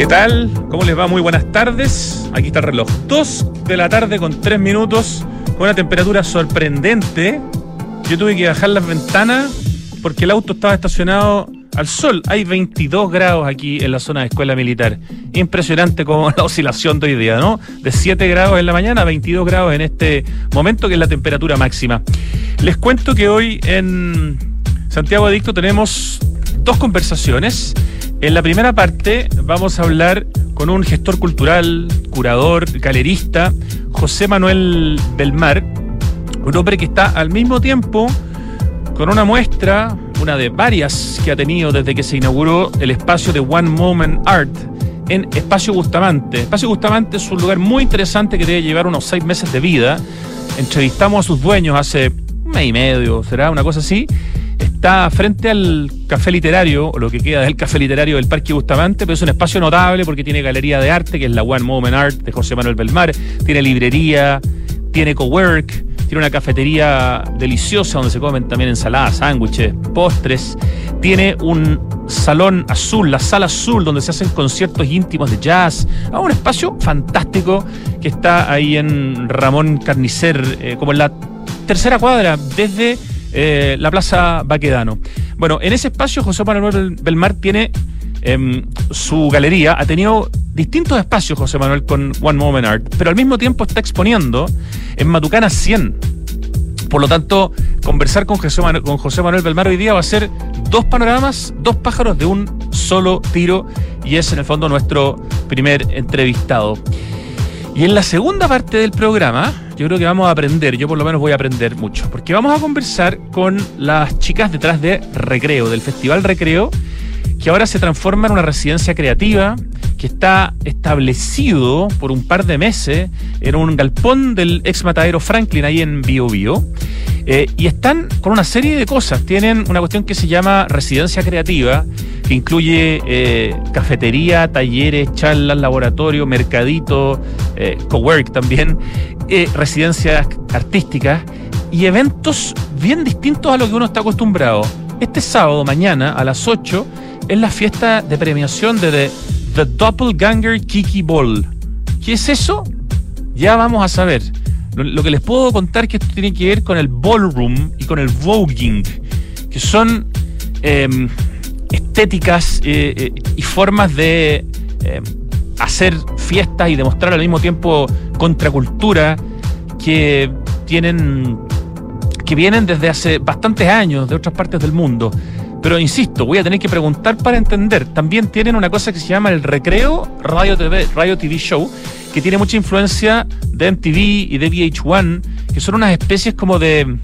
¿Qué tal? ¿Cómo les va? Muy buenas tardes. Aquí está el reloj. 2 de la tarde con 3 minutos, con una temperatura sorprendente. Yo tuve que bajar las ventanas porque el auto estaba estacionado al sol. Hay 22 grados aquí en la zona de escuela militar. Impresionante como la oscilación de hoy día, ¿no? De 7 grados en la mañana a 22 grados en este momento, que es la temperatura máxima. Les cuento que hoy en Santiago Adicto tenemos dos conversaciones. En la primera parte vamos a hablar con un gestor cultural, curador, galerista, José Manuel Belmar, un hombre que está al mismo tiempo con una muestra, una de varias que ha tenido desde que se inauguró el espacio de One Moment Art en Espacio Bustamante. Espacio Bustamante es un lugar muy interesante que debe llevar unos seis meses de vida. Entrevistamos a sus dueños hace un mes y medio, será una cosa así Está frente al café literario, o lo que queda del café literario del Parque Bustamante, pero es un espacio notable porque tiene galería de arte, que es la One Moment Art de José Manuel Belmar, tiene librería, tiene cowork, tiene una cafetería deliciosa donde se comen también ensaladas, sándwiches, postres, tiene un salón azul, la sala azul, donde se hacen conciertos íntimos de jazz, ah, un espacio fantástico que está ahí en Ramón Carnicer, eh, como en la tercera cuadra, desde eh, la Plaza Baquedano. Bueno, en ese espacio José Manuel Belmar tiene em, su galería, ha tenido distintos espacios José Manuel con One Moment Art, pero al mismo tiempo está exponiendo en Matucana 100. Por lo tanto, conversar con José, Manuel, con José Manuel Belmar hoy día va a ser dos panoramas, dos pájaros de un solo tiro, y es en el fondo nuestro primer entrevistado. Y en la segunda parte del programa, yo creo que vamos a aprender, yo por lo menos voy a aprender mucho, porque vamos a conversar con las chicas detrás de Recreo, del Festival Recreo, que ahora se transforma en una residencia creativa que está establecido por un par de meses en un galpón del ex matadero Franklin ahí en Bio Bio. Eh, y están con una serie de cosas. Tienen una cuestión que se llama residencia creativa, que incluye eh, cafetería, talleres, charlas, laboratorio, mercadito, eh, cowork también, residencias artísticas y eventos bien distintos a lo que uno está acostumbrado. Este sábado, mañana, a las 8, es la fiesta de premiación de The, The Doppelganger Kiki Ball. ¿Qué es eso? Ya vamos a saber. Lo que les puedo contar es que esto tiene que ver con el ballroom y con el voguing, que son em, estéticas eh, eh, y formas de em, hacer fiestas y demostrar al mismo tiempo contracultura que tienen que vienen desde hace bastantes años de otras partes del mundo. Pero insisto, voy a tener que preguntar para entender. También tienen una cosa que se llama el Recreo Radio TV, Radio TV Show, que tiene mucha influencia de MTV y de VH1, que son unas especies como de,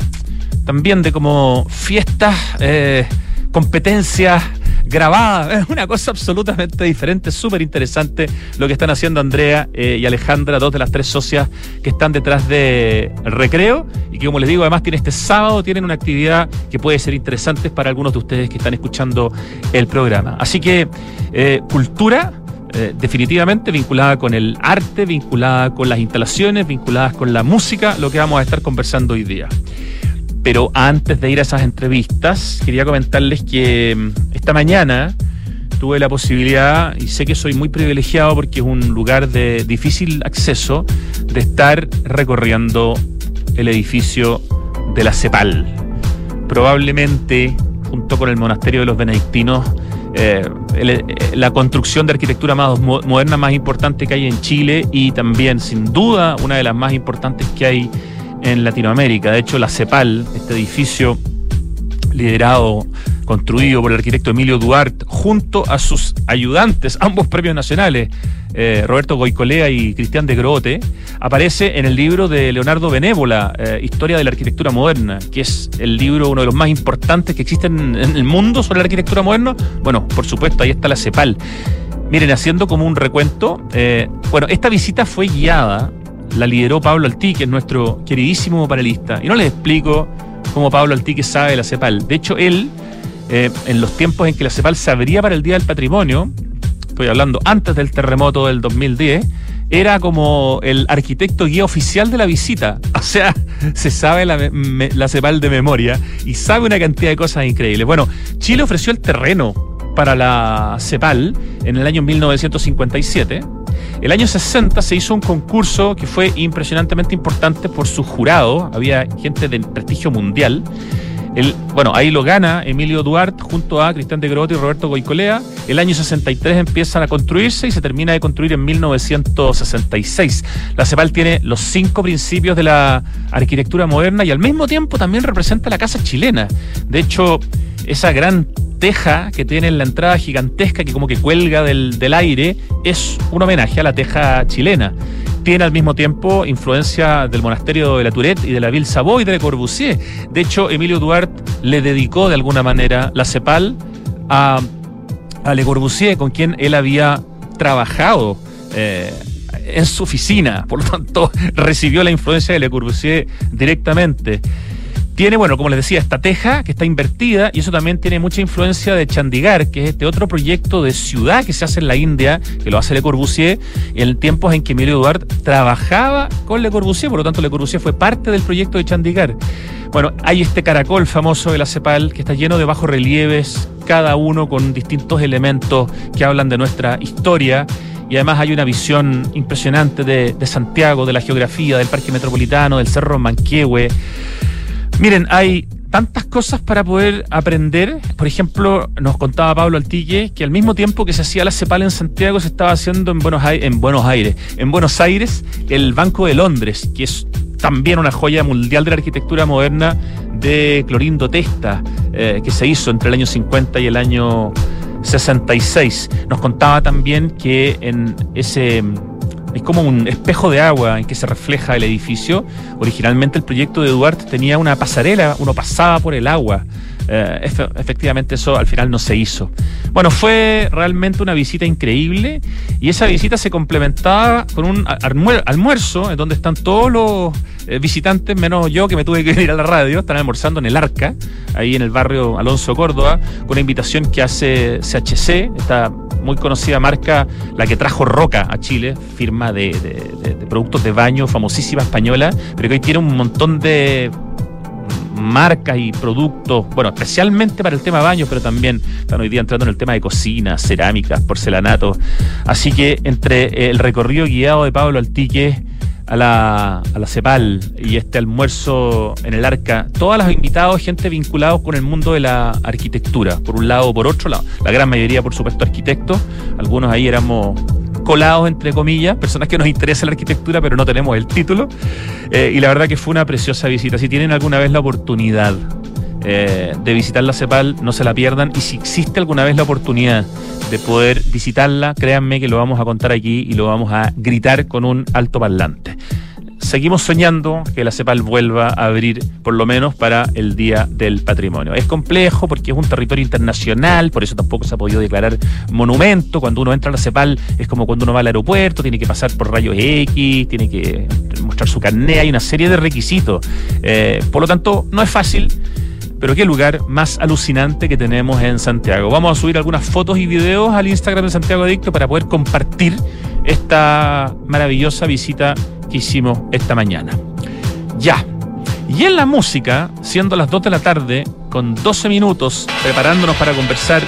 también de como fiestas, eh, competencias grabadas. Es una cosa absolutamente diferente, súper interesante lo que están haciendo Andrea eh, y Alejandra, dos de las tres socias que están detrás de Recreo y que como les digo, además tiene este sábado, tienen una actividad que puede ser interesante para algunos de ustedes que están escuchando el programa. Así que, eh, cultura eh, definitivamente vinculada con el arte, vinculada con las instalaciones, vinculadas con la música, lo que vamos a estar conversando hoy día. Pero antes de ir a esas entrevistas, quería comentarles que mm, esta mañana tuve la posibilidad, y sé que soy muy privilegiado porque es un lugar de difícil acceso, de estar recorriendo el edificio de la CEPAL. Probablemente, junto con el monasterio de los benedictinos, eh, eh, la construcción de arquitectura más moderna más importante que hay en Chile y también, sin duda, una de las más importantes que hay en Latinoamérica. De hecho, la CEPAL, este edificio liderado, construido por el arquitecto Emilio Duarte, junto a sus ayudantes, ambos premios nacionales, eh, Roberto Goicolea y Cristian de Grote, aparece en el libro de Leonardo Benévola, eh, Historia de la Arquitectura Moderna, que es el libro, uno de los más importantes que existen en el mundo sobre la arquitectura moderna. Bueno, por supuesto, ahí está la CEPAL. Miren, haciendo como un recuento, eh, bueno, esta visita fue guiada, la lideró Pablo Altí, que es nuestro queridísimo panelista, y no les explico cómo Pablo Altique sabe de la CEPAL. De hecho, él, en los tiempos en que la CEPAL se abría para el Día del Patrimonio, estoy hablando antes del terremoto del 2010, era como el arquitecto guía oficial de la visita. O sea, se sabe la, la CEPAL de memoria y sabe una cantidad de cosas increíbles. Bueno, Chile ofreció el terreno para la CEPAL en el año 1957. El año 60 se hizo un concurso que fue impresionantemente importante por su jurado, había gente de prestigio mundial. El, bueno, ahí lo gana Emilio Duarte junto a Cristian de Grotti y Roberto Goicolea. El año 63 empiezan a construirse y se termina de construir en 1966. La CEPAL tiene los cinco principios de la arquitectura moderna y al mismo tiempo también representa la casa chilena. De hecho, esa gran teja que tiene en la entrada gigantesca que como que cuelga del, del aire es un homenaje a la teja chilena tiene al mismo tiempo influencia del monasterio de la Tourette y de la Ville Savoy de Le Corbusier. De hecho, Emilio Duarte le dedicó de alguna manera la CEPAL a, a Le Corbusier, con quien él había trabajado. Eh, en su oficina, por lo tanto recibió la influencia de Le Corbusier directamente. Tiene, bueno, como les decía, esta teja que está invertida y eso también tiene mucha influencia de Chandigarh, que es este otro proyecto de ciudad que se hace en la India, que lo hace Le Corbusier, en tiempos en que Emilio Duarte trabajaba con Le Corbusier, por lo tanto Le Corbusier fue parte del proyecto de Chandigarh. Bueno, hay este caracol famoso de la CEPAL que está lleno de bajos relieves, cada uno con distintos elementos que hablan de nuestra historia y además hay una visión impresionante de, de, Santiago, de la geografía, del Parque Metropolitano, del Cerro Manquehue. Miren, hay tantas cosas para poder aprender. Por ejemplo, nos contaba Pablo Altille que al mismo tiempo que se hacía la CEPAL en Santiago, se estaba haciendo en Buenos, Aires, en Buenos Aires, el Banco de Londres, que es también una joya mundial de la arquitectura moderna de Clorindo Testa, eh, que se hizo entre el año 50 y el año 66. Nos contaba también que en ese es como un espejo de agua en que se refleja el edificio. Originalmente el proyecto de Duarte tenía una pasarela, uno pasaba por el agua. Eh, efectivamente eso al final no se hizo. Bueno, fue realmente una visita increíble y esa visita se complementaba con un almuerzo en donde están todos los eh, visitantes, menos yo que me tuve que ir a la radio, están almorzando en el Arca, ahí en el barrio Alonso Córdoba, con una invitación que hace CHC, esta muy conocida marca, la que trajo Roca a Chile, firma de, de, de productos de baño famosísima española, pero que hoy tiene un montón de marcas y productos, bueno, especialmente para el tema baños, pero también están hoy día entrando en el tema de cocina, cerámicas, porcelanato. Así que entre el recorrido guiado de Pablo Altique a la, a la CEPAL y este almuerzo en el Arca, todos los invitados, gente vinculados con el mundo de la arquitectura, por un lado o por otro lado. La gran mayoría, por supuesto, arquitectos. Algunos ahí éramos colados, entre comillas, personas que nos interesa la arquitectura, pero no tenemos el título. Eh, y la verdad que fue una preciosa visita. Si tienen alguna vez la oportunidad eh, de visitar la CEPAL, no se la pierdan. Y si existe alguna vez la oportunidad de poder visitarla, créanme que lo vamos a contar aquí y lo vamos a gritar con un alto parlante seguimos soñando que la CEPAL vuelva a abrir por lo menos para el Día del Patrimonio. Es complejo porque es un territorio internacional, por eso tampoco se ha podido declarar monumento. Cuando uno entra a la CEPAL es como cuando uno va al aeropuerto, tiene que pasar por rayos X, tiene que mostrar su carnet, hay una serie de requisitos. Eh, por lo tanto, no es fácil. Pero qué lugar más alucinante que tenemos en Santiago. Vamos a subir algunas fotos y videos al Instagram de Santiago Adicto para poder compartir esta maravillosa visita que hicimos esta mañana. Ya. Y en la música, siendo las 2 de la tarde, con 12 minutos, preparándonos para conversar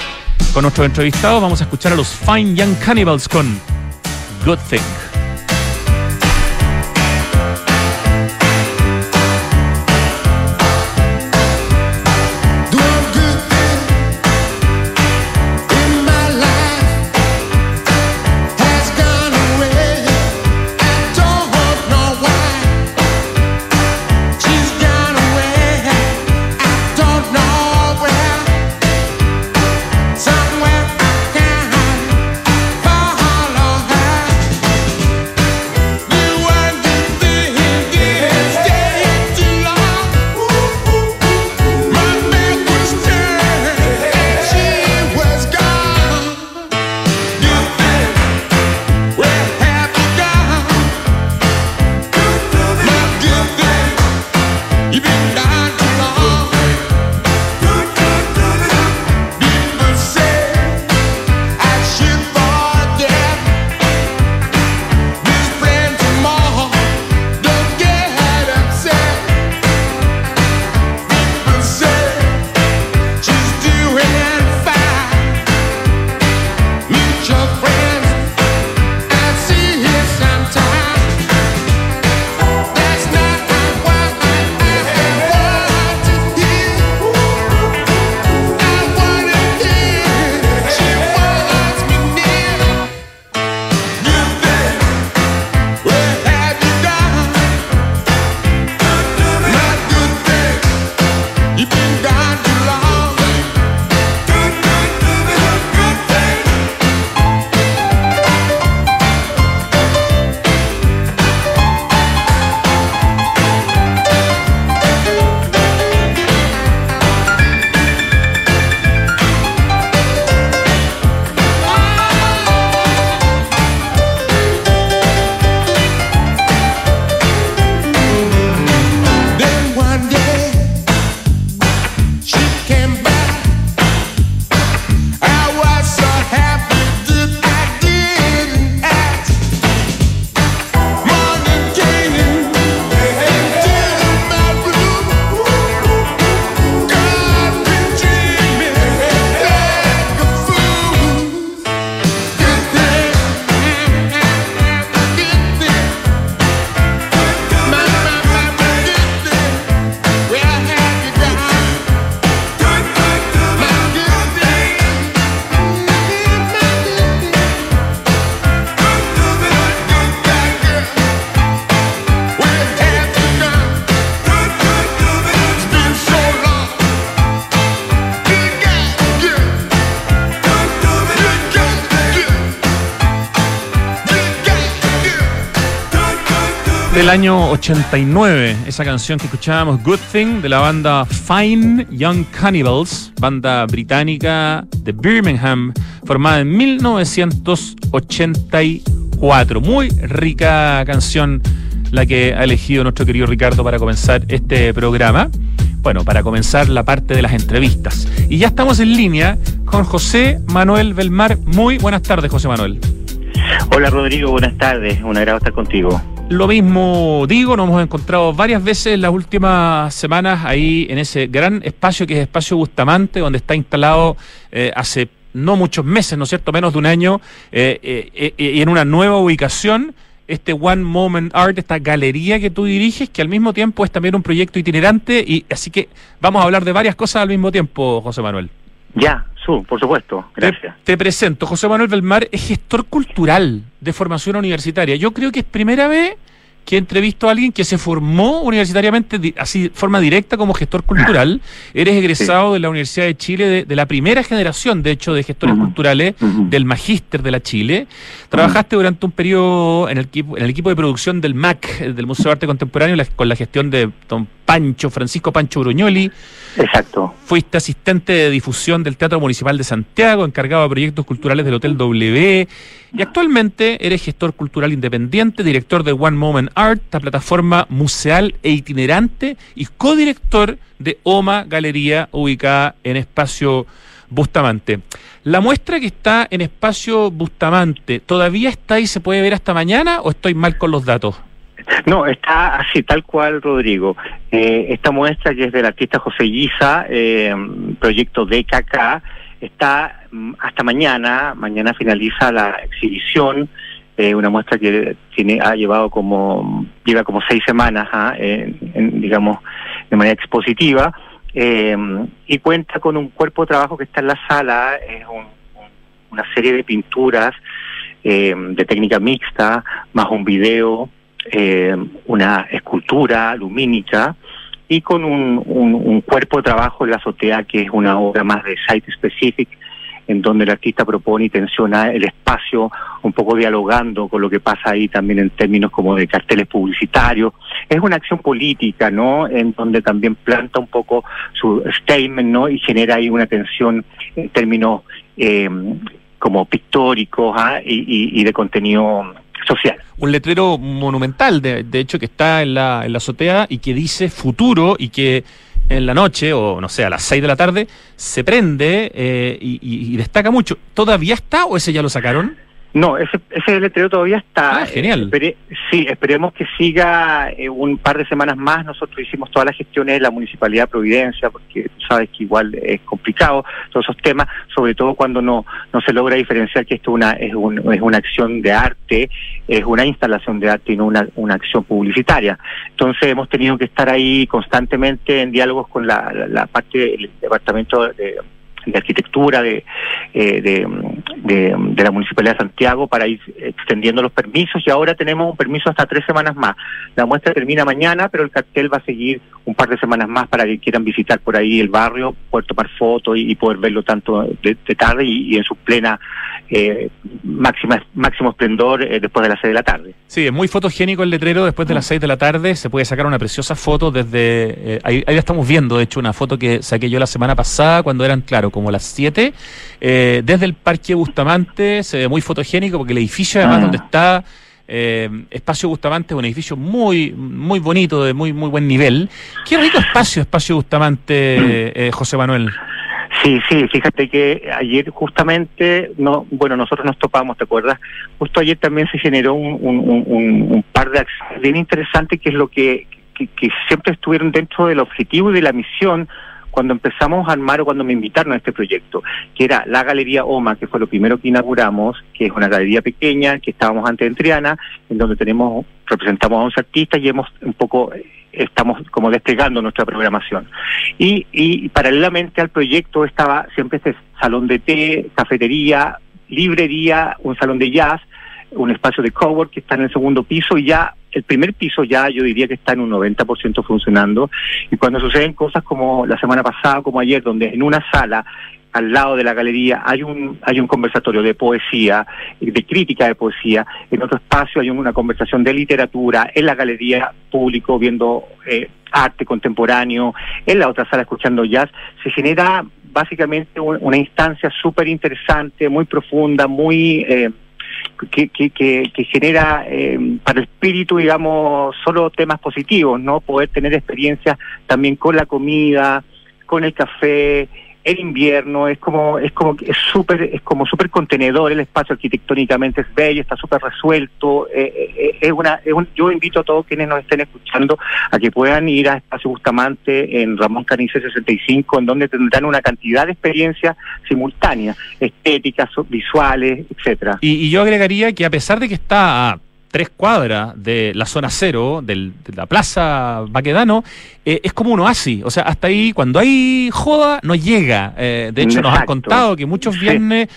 con nuestros entrevistados, vamos a escuchar a los Fine Young Cannibals con Good Thing. Give it del año 89, esa canción que escuchábamos, Good Thing, de la banda Fine Young Cannibals, banda británica de Birmingham, formada en 1984. Muy rica canción la que ha elegido nuestro querido Ricardo para comenzar este programa. Bueno, para comenzar la parte de las entrevistas. Y ya estamos en línea con José Manuel Belmar. Muy buenas tardes, José Manuel. Hola Rodrigo, buenas tardes. Un agrado estar contigo. Lo mismo digo, nos hemos encontrado varias veces en las últimas semanas ahí en ese gran espacio que es Espacio Bustamante, donde está instalado eh, hace no muchos meses, ¿no es cierto?, menos de un año, eh, eh, y en una nueva ubicación, este One Moment Art, esta galería que tú diriges, que al mismo tiempo es también un proyecto itinerante, y así que vamos a hablar de varias cosas al mismo tiempo, José Manuel. Ya, su, por supuesto. Gracias. Te, presento. José Manuel Belmar es gestor cultural de formación universitaria. Yo creo que es primera vez que entrevisto a alguien que se formó universitariamente así de forma directa como gestor cultural. Eres egresado de la Universidad de Chile de, la primera generación, de hecho, de gestores culturales del Magíster de la Chile. Trabajaste durante un periodo en el, equipo, en el equipo de producción del MAC, del Museo de Arte Contemporáneo, con la gestión de don Pancho, Francisco Pancho Bruñoli. Exacto. Fuiste asistente de difusión del Teatro Municipal de Santiago, encargado de proyectos culturales del Hotel W. Y actualmente eres gestor cultural independiente, director de One Moment Art, esta plataforma museal e itinerante, y codirector de OMA Galería, ubicada en Espacio Bustamante. La muestra que está en Espacio Bustamante, ¿todavía está y se puede ver hasta mañana o estoy mal con los datos? No, está así, tal cual, Rodrigo. Eh, esta muestra que es del artista José Guisa, eh, proyecto DKK, está mm, hasta mañana. Mañana finaliza la exhibición. Eh, una muestra que tiene ha llevado como lleva como seis semanas ¿ah? en, digamos de manera expositiva y cuenta con un cuerpo de trabajo que está en la sala es una serie de pinturas de técnica mixta más un video eh, una escultura lumínica y con un, un, cuerpo de trabajo en la azotea que es una obra más de site specific en donde el artista propone y tensiona el espacio, un poco dialogando con lo que pasa ahí también en términos como de carteles publicitarios. Es una acción política, ¿no? En donde también planta un poco su statement, ¿no? Y genera ahí una tensión en términos eh, como pictóricos ¿ah? y, y de contenido social. Un letrero monumental, de, de hecho, que está en la, en la azotea y que dice futuro y que en la noche, o no sé, a las 6 de la tarde, se prende eh, y, y, destaca mucho. ¿Todavía está o ese ya lo sacaron? No, ese, ese letrero todavía está. Ah, genial. sí, esperemos que siga eh, un par de semanas más. Nosotros hicimos todas las gestiones de la Municipalidad de Providencia, porque tú sabes que igual es complicado todos esos temas, sobre todo cuando no, no se logra diferenciar que esto una, es, un, es una acción de arte, es una instalación de arte y no una, una acción publicitaria. Entonces hemos tenido que estar ahí constantemente en diálogos con la, la parte del Departamento de de arquitectura de, eh, de, de, la Municipalidad de Santiago para ir extendiendo los permisos y ahora tenemos un permiso hasta tres semanas más. La muestra termina mañana, pero el cartel va a seguir un par de semanas más para que quieran visitar por ahí el barrio, poder tomar fotos y, poder verlo tanto de, tarde y, en su plena eh, máxima, máximo esplendor eh, después de las seis de la tarde. Sí, es muy fotogénico el letrero después de las seis de la tarde. Se puede sacar una preciosa foto desde... Eh, ahí, ahí estamos viendo, de hecho, una foto que saqué yo la semana pasada cuando eran, claro, como las 7. Eh, desde el Parque Bustamante se ve muy fotogénico porque el edificio, además, ah. donde está eh, Espacio Bustamante, es un edificio muy, muy bonito, de muy, muy buen nivel. Qué rico espacio, Espacio Bustamante, eh, José Manuel. Sí, sí, fíjate que ayer justamente, no, bueno, nosotros nos topamos, ¿te acuerdas? Justo ayer también se generó un, un, par de acciones bien interesantes que es lo que, que siempre estuvieron dentro del objetivo y de la misión cuando empezamos a armar o cuando me invitaron a este proyecto, que era la Galería OMA, que fue lo primero que inauguramos, que es una galería pequeña, que estábamos antes en Triana, en donde tenemos, representamos a 11 artistas y hemos un poco, estamos como desplegando nuestra programación. Y, y paralelamente al proyecto estaba siempre este salón de té, cafetería, librería, un salón de jazz, un espacio de cowork que está en el segundo piso y ya el primer piso ya yo diría que está en un 90% funcionando. Y cuando suceden cosas como la semana pasada, como ayer, donde en una sala al lado de la galería hay un hay un conversatorio de poesía, de crítica de poesía, en otro espacio hay una conversación de literatura, en la galería público viendo eh, arte contemporáneo, en la otra sala escuchando jazz, se genera básicamente una instancia súper interesante, muy profunda, muy... Eh, que, que, que, genera eh, para el espíritu, digamos, solo temas positivos, ¿no? Poder tener experiencias también con la comida, con el café, el invierno, es como es como es súper es como súper contenedor el espacio arquitectónicamente es bello, está súper resuelto, eh, eh, eh, es una yo invito a todos quienes nos estén escuchando a que puedan ir a Espacio Bustamante en Ramón Canice 65 en donde tendrán una cantidad de experiencias simultáneas, estéticas, visuales, etcétera. Y yo agregaría que a pesar de que está tres cuadras de la zona cero, de la plaza Baquedano, eh, es como un oasis. O sea, hasta ahí, cuando hay joda, no llega. Eh, de hecho, nos han contado que muchos viernes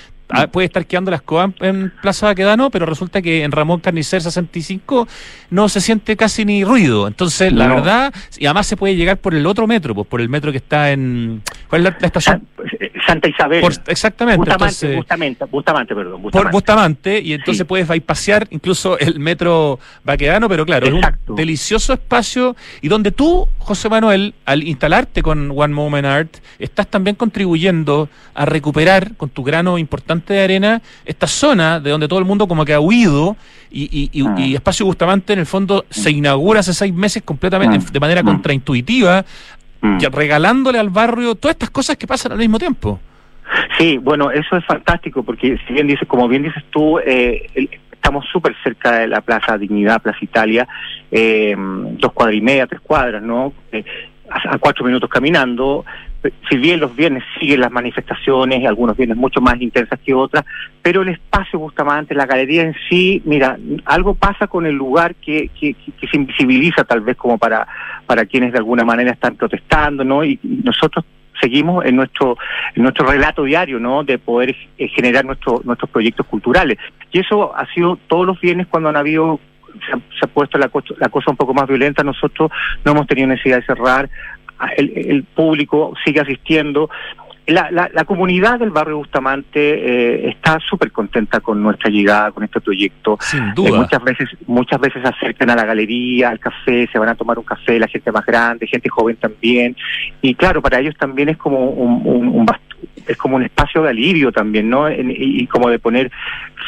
puede estar quedando la escoba en, Plaza Baquedano, pero resulta que en Ramón Carnicer 65 no se siente casi ni ruido. Entonces, la verdad, y además se puede llegar por el otro metro, pues por el metro que está en. ¿Cuál es la, estación? Eh, Santa Isabel. exactamente. Bustamante, Bustamante, Bustamante, perdón. Bustamante. Por Bustamante, y entonces puedes pasear incluso el metro Baquedano, pero claro, es un delicioso espacio y donde tú, José Manuel, al instalarte con One Moment Art, estás también contribuyendo a recuperar con tu grano importante de arena esta zona de donde todo el mundo como que ha huido y, y, ah. Espacio Bustamante en el fondo se inaugura hace seis meses completamente ah. de manera ah. contraintuitiva, regalándole al barrio todas estas cosas que pasan al mismo tiempo. Sí, bueno, eso es fantástico porque si bien dices, como bien dices tú, eh, estamos súper cerca de la Plaza Dignidad, Plaza Italia, eh, dos cuadras y media, tres cuadras, ¿no? Eh, a, cuatro minutos caminando, si bien los viernes siguen las manifestaciones, algunos viernes mucho más intensas que otras, pero el espacio Bustamante, la galería en sí, mira, algo pasa con el lugar que, que, que se invisibiliza tal vez como para, para quienes de alguna manera están protestando, ¿no? Y, nosotros seguimos en nuestro en nuestro relato diario no de poder eh, generar nuestro, nuestros proyectos culturales y eso ha sido todos los viernes cuando han habido se ha, puesto la, la, cosa un poco más violenta, nosotros no hemos tenido necesidad de cerrar, el, el público sigue asistiendo. La, la, la, comunidad del barrio Bustamante eh, está súper contenta con nuestra llegada, con este proyecto. Sin eh, muchas veces muchas veces se acercan a la galería, al café, se van a tomar un café, la gente más grande, gente joven también. Y claro, para ellos también es como un, un, un es como un espacio de alivio también, ¿no? y, como de poner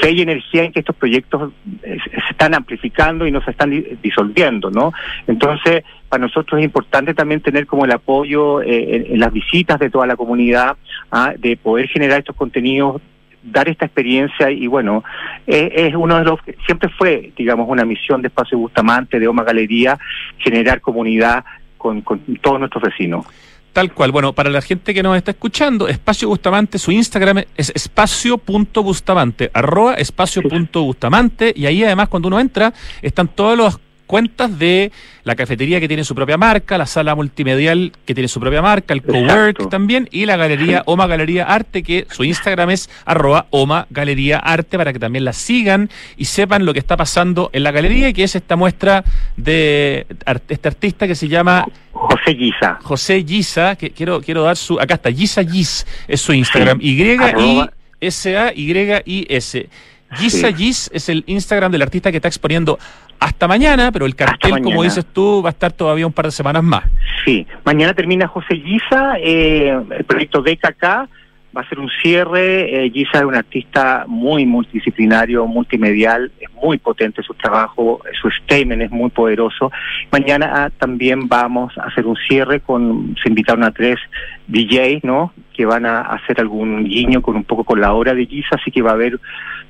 fe y energía en que estos proyectos eh, se están amplificando y no se están disolviendo, ¿no? Entonces, para nosotros es importante también tener como el apoyo eh, en, las visitas de toda la comunidad, ¿ah? de poder generar estos contenidos dar esta experiencia y bueno, eh, es uno de los, siempre fue, digamos, una misión de Espacio Bustamante, de Oma Galería, generar comunidad con, con todos nuestros vecinos. Tal cual. Bueno, para la gente que nos está escuchando, Espacio Bustamante, su Instagram es espacio.bustamante, arroba espacio.bustamante, y ahí además cuando uno entra están todos los cuentas de la cafetería que tiene su propia marca, la sala multimedial que tiene su propia marca, el cowork también, y la galería Oma Galería Arte, que su Instagram es arroba Oma Galería Arte, para que también la sigan y sepan lo que está pasando en la galería, que es esta muestra de este artista que se llama José Giza. José Giza, que quiero, quiero dar su, acá está, Giza Giz, es su Instagram, Y I S A Y I S. Giza Giz es el Instagram del artista que está exponiendo hasta mañana, pero el cartel, como dices tú, va a estar todavía un par de semanas más. Sí, mañana termina José Giza, eh, el proyecto DKK va a ser un cierre. Eh, Giza es un artista muy multidisciplinario, multimedial, es muy potente su trabajo, su statement es muy poderoso. Mañana ah, también vamos a hacer un cierre con, se invitaron a tres DJs, ¿no? Que van a hacer algún guiño con un poco con la hora de Giza, así que va a haber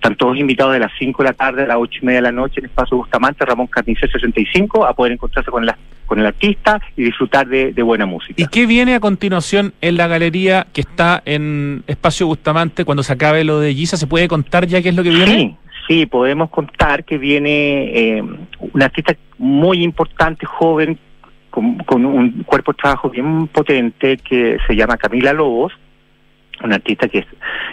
están todos invitados de las 5 de la tarde a las 8 y media de la noche en el Espacio Bustamante, Ramón Carnicel 65, a poder encontrarse con, la, con el artista y disfrutar de, buena música. ¿Y qué viene a continuación en la galería que está en Espacio Bustamante cuando se acabe lo de Giza? ¿Se puede contar ya qué es lo que viene? Sí. Sí, podemos contar que viene eh, un artista muy importante, joven, con, con, un cuerpo de trabajo bien potente que se llama Camila Lobos, un artista que,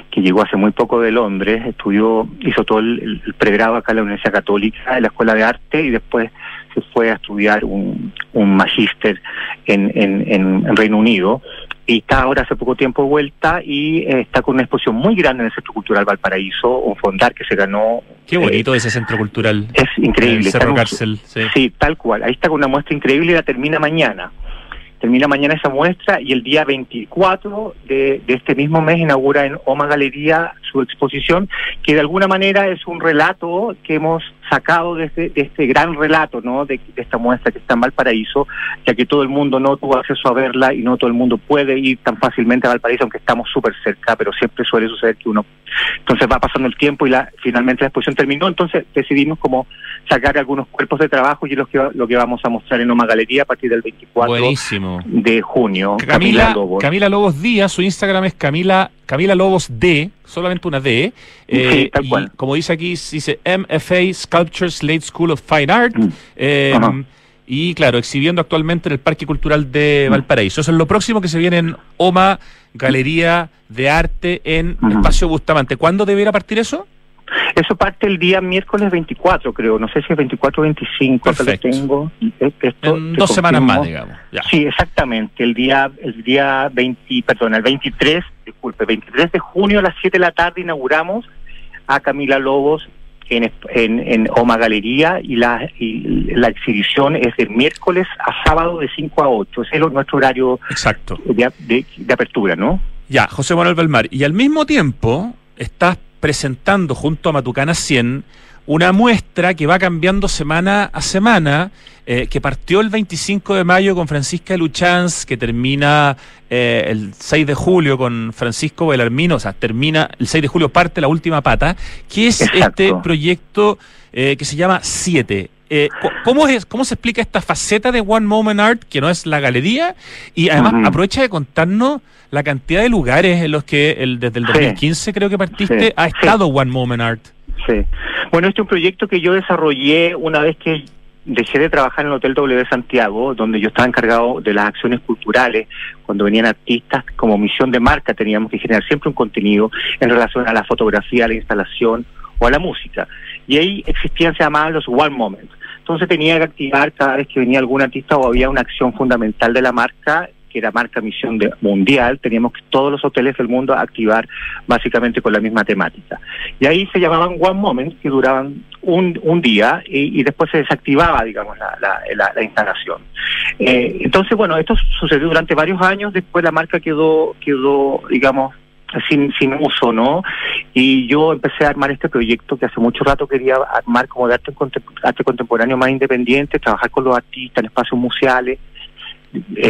que llegó hace muy poco de Londres, estudió, hizo todo el, pregrado acá en la Universidad Católica, en la Escuela de Arte, y después se fue a estudiar un, un magíster en, en, en, Reino Unido. y está ahora hace poco tiempo de vuelta y eh, está con una exposición muy grande en el Centro Cultural Valparaíso, un fondar que se ganó. Qué bonito ese centro cultural. Es increíble. Cerro Cárcel. Sí. sí, tal cual. Ahí está con una muestra increíble y la termina mañana. Termina mañana esa muestra y el día 24 de, de, este mismo mes inaugura en Oma Galería su exposición, que de alguna manera es un relato que hemos sacado de este, de este gran relato, ¿no? De, de, esta muestra que está en Valparaíso, ya que todo el mundo no tuvo acceso a verla y no todo el mundo puede ir tan fácilmente a Valparaíso, aunque estamos súper cerca, pero siempre suele suceder que uno... Entonces va pasando el tiempo y la finalmente la exposición terminó, entonces decidimos como sacar algunos cuerpos de trabajo y es lo que, lo que vamos a mostrar en Oma Galería a partir del 24 Buenísimo. de junio. Camila, Camila, Lobos. Camila Lobos Díaz, su Instagram es Camila Camila Lobos D, solamente una D. Eh, sí, tal cual. Y, como dice aquí, dice MFA Sculptures Late School of Fine Art. Mm. Eh, y claro, exhibiendo actualmente en el Parque Cultural de Mm. Valparaíso. Eso es lo próximo que se viene en OMA, Galería de Arte en. Espacio Bustamante. ¿Cuándo debiera partir eso? Eso parte el día miércoles 24, creo. No sé si es 24 o 25, acá lo Perfecto. tengo. Eh, Esto En te dos semanas más, digamos. Ya. Sí, exactamente. El día, el día 20, perdón, el 23, disculpe, 23 de junio a las 7 de la tarde inauguramos a Camila Lobos en, en, en Oma Galería y la, y la exhibición es de miércoles a sábado de 5 a 8. Ese es nuestro horario Exacto. de, de- de apertura, ¿no? Ya, José Manuel Belmar. Y al mismo tiempo estás presentando junto a Matucana 100 una muestra que va cambiando semana a semana, eh, que partió el 25 de mayo con Francisca Luchanz, que termina eh, el 6 de julio con Francisco Belarmino, o sea, termina el 6 de julio, parte la última pata, que es Exacto. este proyecto eh, que se llama 7. Eh, co- ¿cómo, es, ¿Cómo se explica esta faceta de One Moment Art, que no es la galería? Y además aprovecha de contarnos la cantidad de lugares en los que el, desde el Sí. 2015 creo que partiste Sí. ha Sí. estado One Moment Art. Sí. Bueno, este es un proyecto que yo desarrollé una vez que dejé de trabajar en el Hotel W Santiago, donde yo estaba encargado de las acciones culturales. Cuando venían artistas, como misión de marca, teníamos que generar siempre un contenido en relación a la fotografía, a la instalación o a la música. Y ahí existían, se llamaban los One Moments. Entonces tenía que activar cada vez que venía algún artista o había una acción fundamental de la marca que era marca misión de, mundial, teníamos que todos los hoteles del mundo activar básicamente con la misma temática. Y ahí se llamaban One Moment, que duraban un, un día y, y después se desactivaba, digamos, la, la, la, la instalación. Eh, entonces, bueno, esto sucedió durante varios años, después la marca quedó, quedó digamos, sin, sin uso, ¿no? Y yo empecé a armar este proyecto que hace mucho rato quería armar como de arte, arte contemporáneo más independiente, trabajar con los artistas en espacios museales.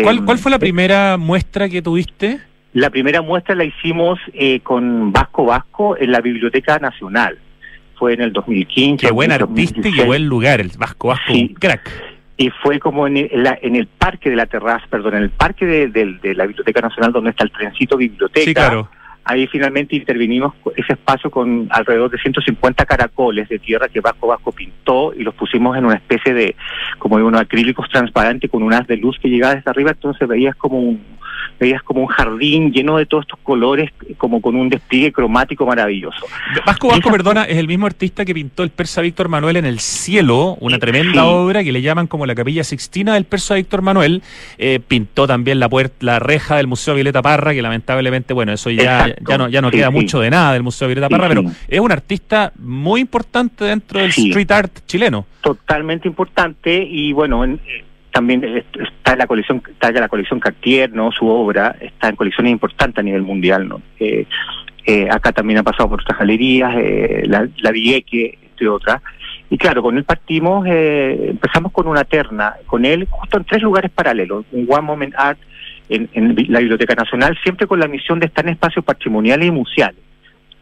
¿Cuál, Eh, ¿Cuál fue la primera muestra que tuviste? La primera muestra la hicimos eh, con Vasco Vasco en la Biblioteca Nacional. Fue en el 2015. Qué buen 2016. artista y qué buen lugar, el Vasco Vasco, Sí. crack. Y fue como en el, en la- en el parque de la terraza, perdón, en el parque de, de- de la Biblioteca Nacional donde está el trencito biblioteca. Sí, claro. Ahí finalmente intervinimos ese espacio con alrededor de 150 caracoles de tierra que Vasco Vasco pintó y los pusimos en una especie de, como de unos acrílicos transparentes con un haz de luz que llegaba desde arriba, entonces veías como un, veías como un jardín lleno de todos estos colores, como con un despliegue cromático maravilloso. Vasco Vasco, Esa- perdona, es el mismo artista que pintó el persa Víctor Manuel en el cielo, una tremenda sí. obra que le llaman como la capilla sixtina del persa Víctor Manuel. Eh, pintó también la puerta, la reja del Museo Violeta Parra, que lamentablemente, bueno, eso ya, Exacto. ya no, ya no Sí, queda sí. mucho de nada del Museo Violeta Parra, pero es un artista muy importante dentro del street art chileno. totalmente importante y bueno en- eh, también está la colección está la colección Cartier no su obra está en colecciones importantes a nivel mundial no Eh, eh, acá también ha pasado por otras galerías eh, la, Vieque entre otras. Y claro con él partimos eh, empezamos con una terna con él justo en tres lugares paralelos un One Moment Art en, en la Biblioteca Nacional siempre con la misión de estar en espacios patrimoniales y museales.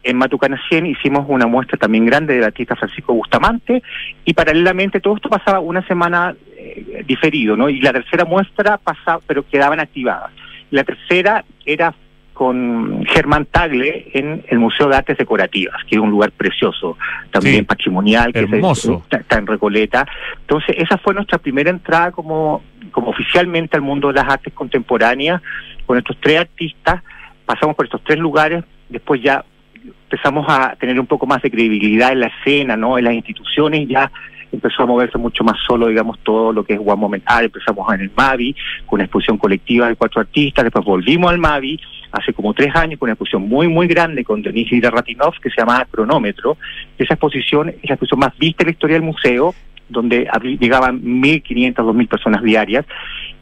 En Matucana 100 hicimos una muestra también grande del artista Francisco Bustamante y paralelamente todo esto pasaba una semana eh, diferido, ¿no? Y la tercera muestra pasaba, pero quedaban activadas. La tercera era con Germán Tagle en el Museo de Artes Decorativas, que es un lugar precioso, también Sí, patrimonial, que hermoso. está, está en Recoleta. Entonces, esa fue nuestra primera entrada como, como oficialmente al mundo de las artes contemporáneas, con estos tres artistas, pasamos por estos tres lugares, después ya empezamos a tener un poco más de credibilidad en la escena, ¿no? En las instituciones, ya empezó a moverse mucho más solo, digamos, todo lo que es One Moment Art, empezamos en el Mavi, con una exposición colectiva de cuatro artistas, después volvimos al Mavi, hace como tres años, con una exposición muy, muy grande con Denise Ratinov, que se llama Cronómetro. Esa exposición es la exposición más vista en la historia del museo, donde llegaban 1.500, 2.000 personas diarias.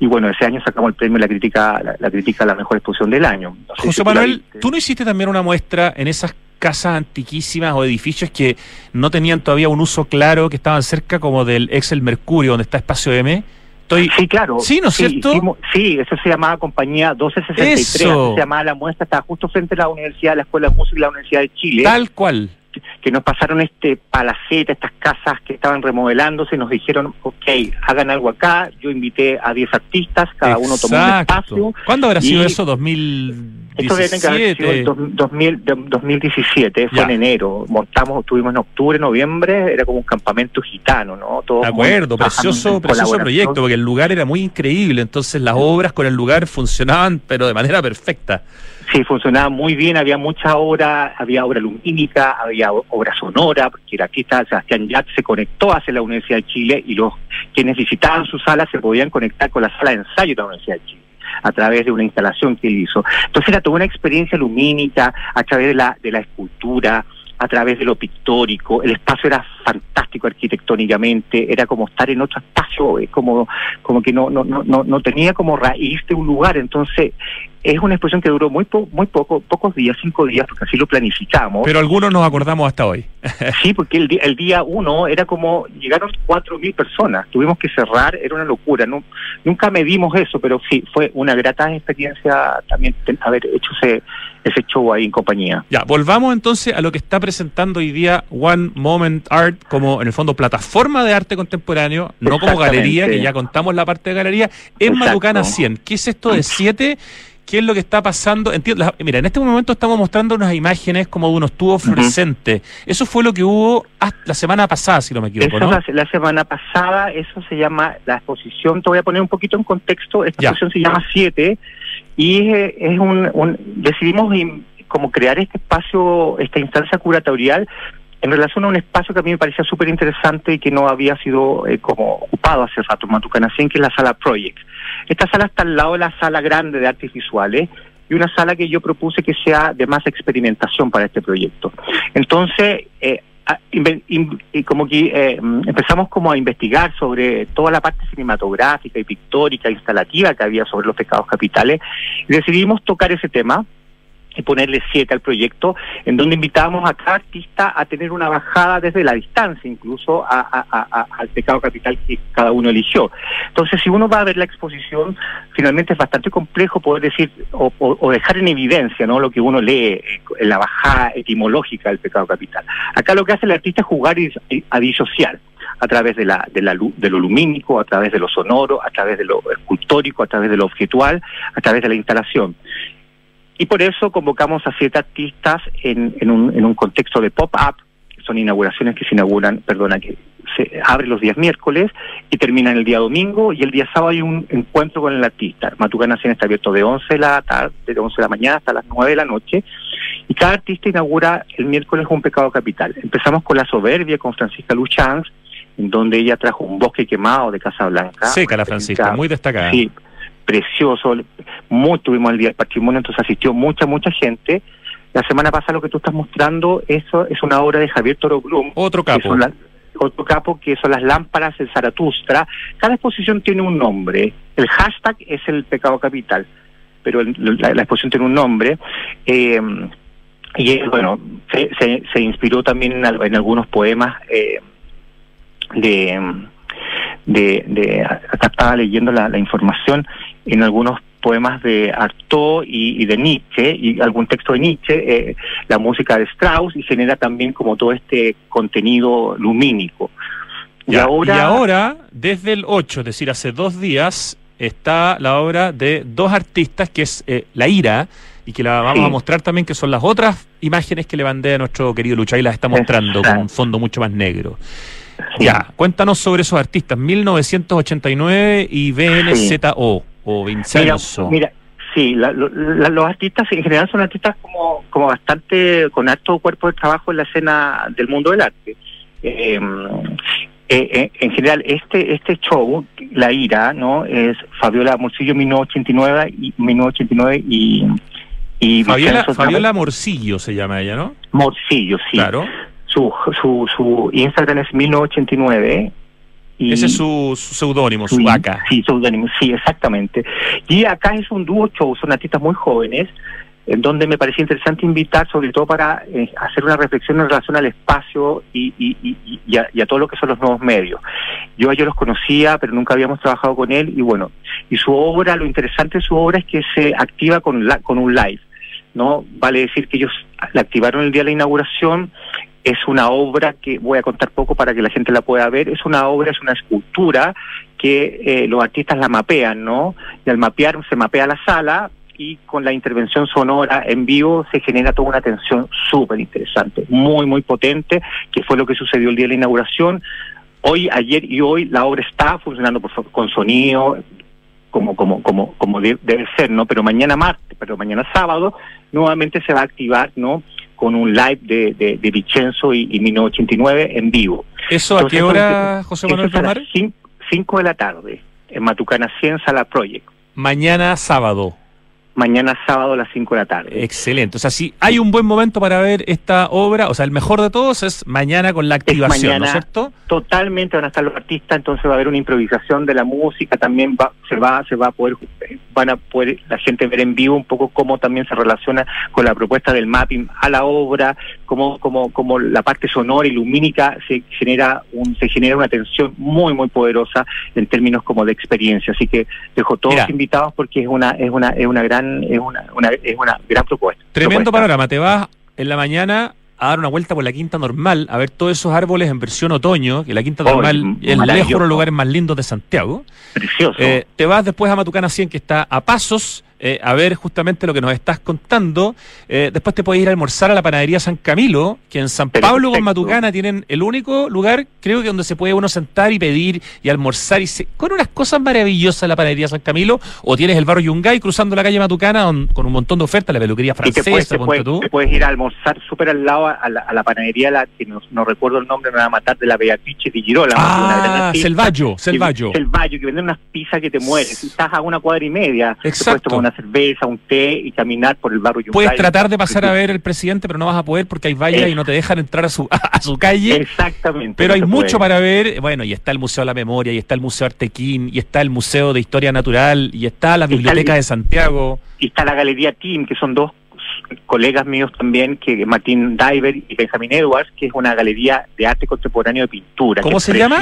Y bueno, ese año sacamos el premio La Crítica la, crítica a la mejor exposición del año. José Manuel, ¿tú no hiciste también una muestra en esas casas antiquísimas o edificios que no tenían todavía un uso claro, que estaban cerca como del ex El Mercurio, donde está Espacio M? Estoy... Sí, claro. Sí, ¿no es cierto? sí, eso se llamaba Compañía 1263, se llamaba la muestra, estaba justo frente a la Universidad, la Escuela de Música y la Universidad de Chile. Tal cual que nos pasaron este palacete, estas casas que estaban remodelándose, nos dijeron, ok, hagan algo acá. Yo invité a 10 artistas, cada uno tomó un espacio. ¿Cuándo habrá sido eso? ¿2017? Esto 2017, fue en enero. Montamos, estuvimos en octubre, noviembre, era como un campamento gitano, ¿no? De acuerdo, precioso, precioso proyecto, porque el lugar era muy increíble, entonces las obras con el lugar funcionaban, pero de manera perfecta. Sí, funcionaba muy bien, había mucha obra, había obra lumínica, había obra sonora, porque el artista Sebastián Yat se conectó hacia la Universidad de Chile y los quienes visitaban su sala se podían conectar con la sala de ensayo de la Universidad de Chile a través de una instalación que él hizo. Entonces era toda una experiencia lumínica a través de la, de la escultura, a través de lo pictórico, el espacio era fantástico arquitectónicamente, era como estar en otro espacio, eh, como, como que no, no, no, no tenía como raíz de un lugar, entonces es una exposición que duró muy muy poco, pocos días, cinco días, porque así lo planificamos. Pero algunos nos acordamos hasta hoy. sí, porque el, el día uno era como, llegaron cuatro mil personas, tuvimos que cerrar, era una locura, no, nunca medimos eso, pero sí, fue una grata experiencia también haber hecho ese, ese show ahí en compañía. Ya, volvamos entonces a lo que está presentando hoy día One Moment Art como en el fondo plataforma de arte contemporáneo, no como galería, que ya contamos la parte de galería, en Marucana 100. ¿Qué es esto de 7? Qué es lo que está pasando. Entiendo, mira, en este momento estamos mostrando unas imágenes como de unos tubos fluorescentes. Eso fue lo que hubo hasta la semana pasada, si no me equivoco. Eso la, semana pasada, eso se llama la exposición. Te voy a poner un poquito en contexto. Esta exposición se llama Siete y es, un, decidimos como crear este espacio, esta instancia curatorial en relación a un espacio que a mí me parecía súper interesante y que no había sido eh, como ocupado hace rato en Matucanacien, que es la sala Project. Esta sala está al lado de la sala grande de artes visuales y una sala que yo propuse que sea de más experimentación para este proyecto. Entonces, eh, como que eh, empezamos como a investigar sobre toda la parte cinematográfica y pictórica, instalativa que había sobre los pecados capitales y decidimos tocar ese tema y ponerle siete al proyecto, en donde invitábamos a cada artista a tener una bajada desde la distancia, incluso al pecado capital que cada uno eligió. Entonces, si uno va a ver la exposición, finalmente es bastante complejo poder decir o, dejar en evidencia no lo que uno lee eh, en la bajada etimológica del pecado capital. Acá lo que hace el artista es jugar a disociar a través de, la, de, la, de lo lumínico, a través de lo sonoro, a través de lo escultórico, a través de lo objetual, a través de la instalación. Y por eso convocamos a siete artistas en, en, un, en un contexto de pop-up, son inauguraciones que se inauguran, perdona, que se abre los días miércoles y terminan el día domingo y el día sábado hay un encuentro con el artista. Matucana está abierto de 11 de la tarde, de 11 de la mañana hasta las 9 de la noche y cada artista inaugura el miércoles un pecado capital. Empezamos con La Soberbia con Francisca Luchanz, en donde ella trajo un bosque quemado de Casa Blanca. Seca la Francisca, muy destacada. Sí, precioso, muy, tuvimos el Día del Patrimonio, entonces asistió mucha, mucha gente. La semana pasada lo que tú estás mostrando, eso es una obra de Javier Toro Blum. Otro capo. otro capo que son las lámparas de Zaratustra. Cada exposición tiene un nombre. El hashtag es el pecado capital, pero la, exposición tiene un nombre. Eh, y bueno, se, se, inspiró también en, algunos poemas eh, de de, de acá estaba leyendo la, información en algunos poemas de Artaud y, de Nietzsche y algún texto de Nietzsche, eh, la música de Strauss y genera también como todo este contenido lumínico. Y, ahora, y ahora, desde el 8, es decir, hace dos días, está la obra de dos artistas que es eh, La Ira y que la vamos a mostrar también, que son las otras imágenes que le mandé a nuestro querido Lucha y las está mostrando con un fondo mucho más negro. Ya, cuéntanos sobre esos artistas, 1989 y BNZO o Vincenzo. Mira, sí, los artistas en general son artistas como, como bastante, con alto cuerpo de trabajo en la escena del mundo del arte. Eh, Eh, eh, en general, este este show, La Ira, ¿no? Es Fabiola Morcillo 1989 y 1989 y y Fabiola, Fabiola Morcillo se llama ella, ¿no? Morcillo, sí. Claro. Su, su, su Instagram es 1989 y Ese es su su seudónimo, su vaca. Sí, seudónimo, sí, exactamente. Y acá es un dúo show, son artistas muy jóvenes, en donde me parecía interesante invitar, sobre todo para eh, hacer una reflexión en relación al espacio y, y, y, y a, y a todo lo que son los nuevos medios. Yo a ellos los conocía, pero nunca habíamos trabajado con él, y bueno, y su obra, lo interesante de su obra es que se activa con, la, con un live. ¿no? Vale decir que ellos la activaron el día de la inauguración, es una obra que voy a contar poco para que la gente la pueda ver, es una obra, es una escultura que eh, los artistas la mapean, ¿no? Y al mapear se mapea la sala y con la intervención sonora en vivo se genera toda una tensión súper interesante, muy, muy potente, que fue lo que sucedió el día de la inauguración. Hoy, ayer y hoy la obra está funcionando por, con sonido, como como como como de- debe ser, ¿no? Pero mañana martes, pero mañana sábado nuevamente se va a activar, ¿no? Con un live de de, de Vicenzo y, y 1989 en vivo. ¿Eso a qué hora, José Eso Manuel es a las Romar? 5 de la tarde en Matucana 100 Sala Project. Mañana sábado. Mañana sábado a las 5 de la tarde. Excelente. O sea, si hay un buen momento para ver esta obra, o sea, el mejor de todos es mañana con la activación, ¿no mañana. es cierto? Totalmente van a estar los artistas, entonces va a haber una improvisación de la música, también va, se va, se va a poder, van a poder la gente ver en vivo un poco cómo también se relaciona con la propuesta del mapping a la obra, cómo, cómo, cómo la parte sonora y lumínica se genera un, se genera una tensión muy muy poderosa en términos como de experiencia. Así que dejo todos Mira. invitados porque es una, es una, es una gran, es una, una- es una gran propuesta. Tremendo propuesta. panorama. Te vas en la mañana a dar una vuelta por la Quinta Normal, a ver todos esos árboles en versión otoño, que la Quinta Oh, Normal es lejos de los lugares más lindos de Santiago. Precioso. Eh, te vas después a Matucana 100, que está a pasos, eh, a ver justamente lo que nos estás contando. Eh, después te puedes ir a almorzar a la panadería San Camilo, que en San Pablo con. Matucana tienen el único lugar, creo que donde se puede uno sentar y pedir y almorzar y se- con unas cosas maravillosas la panadería San Camilo. O tienes el barrio Yungay cruzando la calle Matucana con un montón de ofertas, la peluquería y te francesa, puedes, te, ponte puedes, tú. te puedes ir a almorzar súper al lado a la, a la panadería, la, que no, no recuerdo el nombre, me va a matar, de la Beatrice di Girola. Ah, Selvallo, Selvallo. Selvallo, que venden unas pizzas que te mueres. Y Estás a una cuadra y media. Exacto. Una cerveza, un té y caminar por el barrio Yungay. Puedes tratar de pasar a ver el presidente, pero no vas a poder porque hay vallas y no te dejan entrar a su, a su calle. Exactamente. Pero no hay mucho para ver. Bueno, y está el Museo de la Memoria, y está el Museo Artequín, y está el Museo de Historia Natural, y está la Está el- Biblioteca de Santiago. Y está la Galería Team, que son dos colegas míos también, que Martín Diver y Benjamin Edwards, que es una galería de arte contemporáneo de pintura. ¿Cómo que es se llama?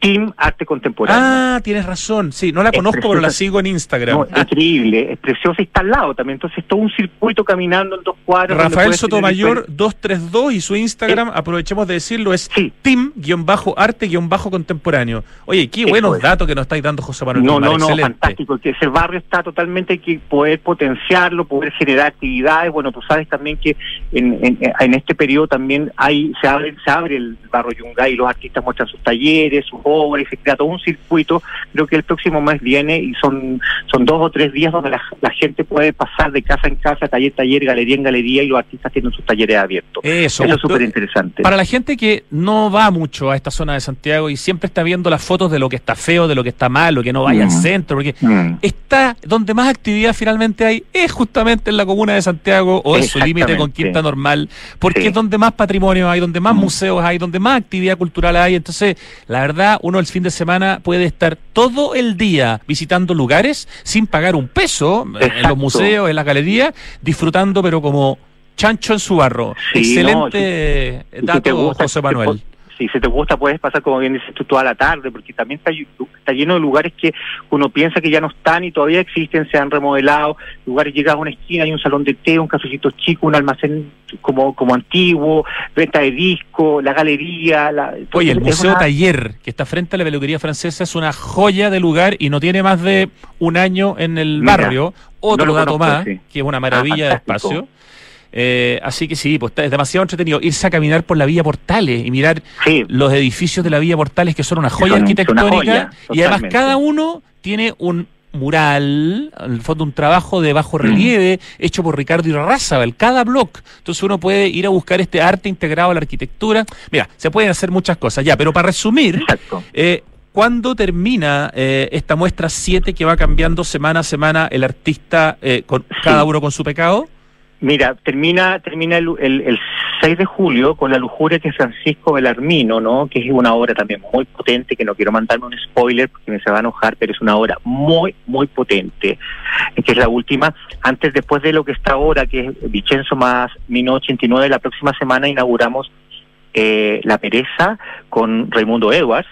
Team Arte Contemporáneo. Ah, tienes razón. Sí, no la Es conozco, pero la sigo en Instagram. No, increíble, es preciosa y está al lado también. Entonces, todo un circuito caminando en dos cuadras. donde Rafael Sotomayor diferentes- 232 y su Instagram, aprovechemos de decirlo, es Sí. team-arte-contemporáneo. Oye, qué buenos es. datos que nos estáis dando, José Manuel. No, no, no, fantástico. Que ese barrio está totalmente, hay que poder potenciarlo, poder generar actividades. Bueno, tú sabes también que en, en, en este periodo también hay se abre se abre el barrio Yungay y los artistas muestran sus talleres, sus obras, y se crea todo un circuito. Creo que el próximo mes viene y son son dos o tres días donde la, la gente puede pasar de casa en casa, taller, taller, galería en galería y los artistas tienen sus talleres abiertos. Eso, Eso es súper interesante. Para la gente que no va mucho a esta zona de Santiago y siempre está viendo las fotos de lo que está feo, de lo que está malo, que no vaya al Mm. centro, porque Mm. está donde más actividad finalmente hay es justamente en la comuna de Santiago o en su límite con. Quinta Normal, porque Sí. es donde más patrimonio hay, donde más Mm. museos hay, donde más actividad cultural hay. Entonces, la verdad, uno el fin de semana puede estar todo el día visitando lugares sin pagar un peso en los museos, en las galerías, disfrutando, pero como chancho en su barro. Sí, Excelente si dato, te gusta, José Manuel. Si te gusta puedes pasar, como bien dices tú, toda la tarde, porque también está, ll- está lleno de lugares que uno piensa que ya no están y todavía existen, se han remodelado, lugares llegas a una esquina, hay un salón de té, un cafecito chico, un almacén como como antiguo, venta de disco, la galería. La, Oye, el Museo una- Taller, que está frente a la peluquería francesa, es una joya de lugar y no tiene más de un año en el Mira, barrio. Otro no dato conozco, más, sí. que es una maravilla de espacio. Eh, así que sí, pues es demasiado entretenido irse a caminar por la Villa Portales y mirar Sí, los edificios de la Villa Portales que son una joya Son- son una arquitectónica joya, y además cada uno tiene un mural, en el fondo un trabajo de bajo relieve hecho por Ricardo Irarrázaval, cada blog. Entonces uno puede ir a buscar este arte integrado a la arquitectura. Mira, se pueden hacer muchas cosas ya, pero para resumir, eh, ¿cuándo termina eh, esta muestra 7 que va cambiando semana a semana el artista, eh, con cada uno con su pecado? Mira, termina termina el, el, 6 de julio con La lujuria de Francisco Belarmino, ¿no? Que es una obra también muy potente, que no quiero mandarme un spoiler porque me se va a enojar, pero es una obra muy, muy potente, que es la última. Antes, después de lo que está ahora, que es Vicenzo más 1989, la próxima semana inauguramos eh, La Pereza con Raimundo Edwards,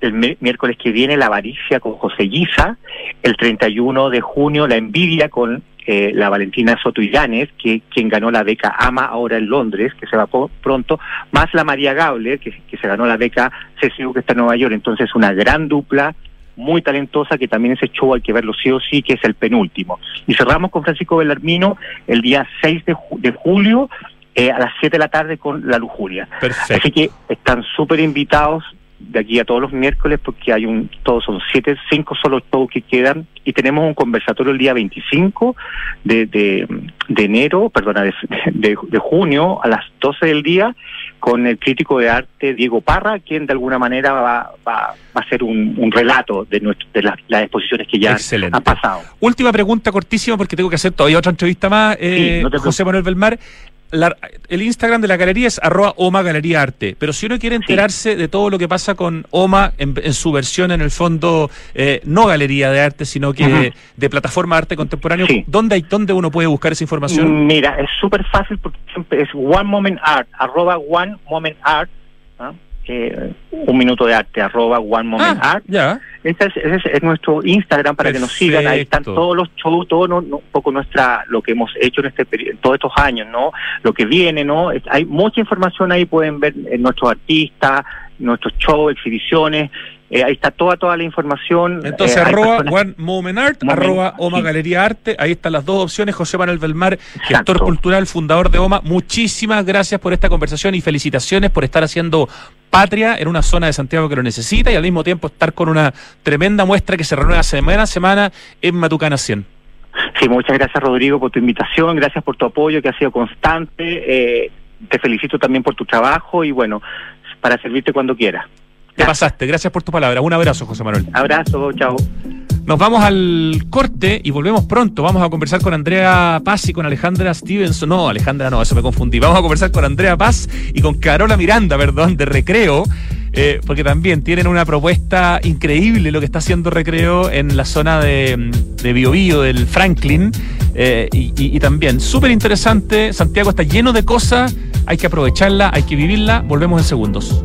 el miércoles que viene La Avaricia con José Guisa, el 31 de junio La Envidia con eh, la Valentina Soto que quien ganó la beca AMA ahora en Londres, que se va pronto, más la María Gable, que, se ganó la beca CSU que está en Nueva York. Entonces, una gran dupla muy talentosa que también ese show hay que verlo sí o sí, que es el penúltimo. Y cerramos con Francisco Bellarmino el día 6 de, de julio eh, a las 7 de la tarde con La Lujuria. Perfecto. Así que están súper invitados de aquí a todos los miércoles porque hay un, todos son siete, cinco solo shows que quedan y tenemos un conversatorio el día 25 de, de, de enero, perdona, de, de, junio a las 12 del día con el crítico de arte Diego Parra, quien de alguna manera va, va, va a hacer un, un relato de, nuestro, de las exposiciones que ya han pasado. Última pregunta cortísima porque tengo que hacer todavía otra entrevista más, eh, José Manuel Belmar el Instagram de la galería es arroba OMA Galería Arte, pero si uno quiere enterarse de todo lo que pasa con OMA en, su versión, en el fondo, eh, no galería de arte, sino que de plataforma arte contemporáneo, ¿dónde, hay, ¿dónde uno puede buscar esa información? Mira, es súper fácil porque es One Moment Art, arroba One Moment Art, ¿ah? Eh, un minuto de arte, arroba One Moment ah, Art. Ya. Ese es, nuestro Instagram para que nos sigan. Ahí están todos los shows, todo no, un poco nuestra lo que hemos hecho en este en todos estos años, ¿no? Lo que viene, ¿no? hay mucha información ahí, pueden ver en nuestros artistas, nuestros shows, exhibiciones. Eh, ahí está toda toda la información. Entonces, eh, arroba One Moment Art, arroba Oma Galería Arte, ahí están las dos opciones. José Manuel Belmar, gestor cultural, fundador de Oma, muchísimas gracias por esta conversación y felicitaciones por estar haciendo patria en una zona de Santiago que lo necesita y al mismo tiempo estar con una tremenda muestra que se renueva semana a semana en Matucana 100. Sí, muchas gracias Rodrigo por tu invitación, gracias por tu apoyo que ha sido constante, eh, te felicito también por tu trabajo y bueno, para servirte cuando quieras. Te pasaste, gracias por tu palabra. Un abrazo, José Manuel. Abrazo, chao. Nos vamos al corte y volvemos pronto. Vamos a conversar con Andrea Paz y con Alejandra Stevenson. No, Alejandra no, eso me confundí. Vamos a conversar con Andrea Paz y con Carola Miranda, perdón, de Recreo. Eh, porque también tienen una propuesta increíble lo que está haciendo Recreo en la zona de, de Biobío, del Franklin. Eh, y, y también, súper interesante. Santiago está lleno de cosas. Hay que aprovecharla, hay que vivirla. Volvemos en segundos.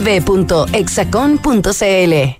www.exacon.cl.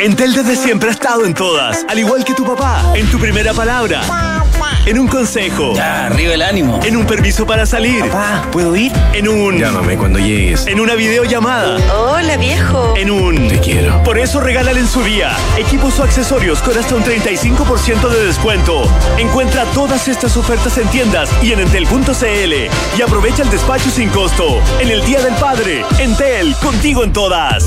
Entel desde siempre ha estado en todas, al igual que tu papá, en tu primera palabra En un consejo. Ya, arriba el ánimo. En un permiso para salir. Papá, ¿puedo ir? En un. Llámame cuando llegues. En una videollamada. Hola, viejo. En un. Te quiero. Por eso regálale en su día. Equipos o accesorios con hasta un 35% de descuento. Encuentra todas estas ofertas en tiendas y en entel.cl. Y aprovecha el despacho sin costo. En el Día del Padre. Entel, contigo en todas.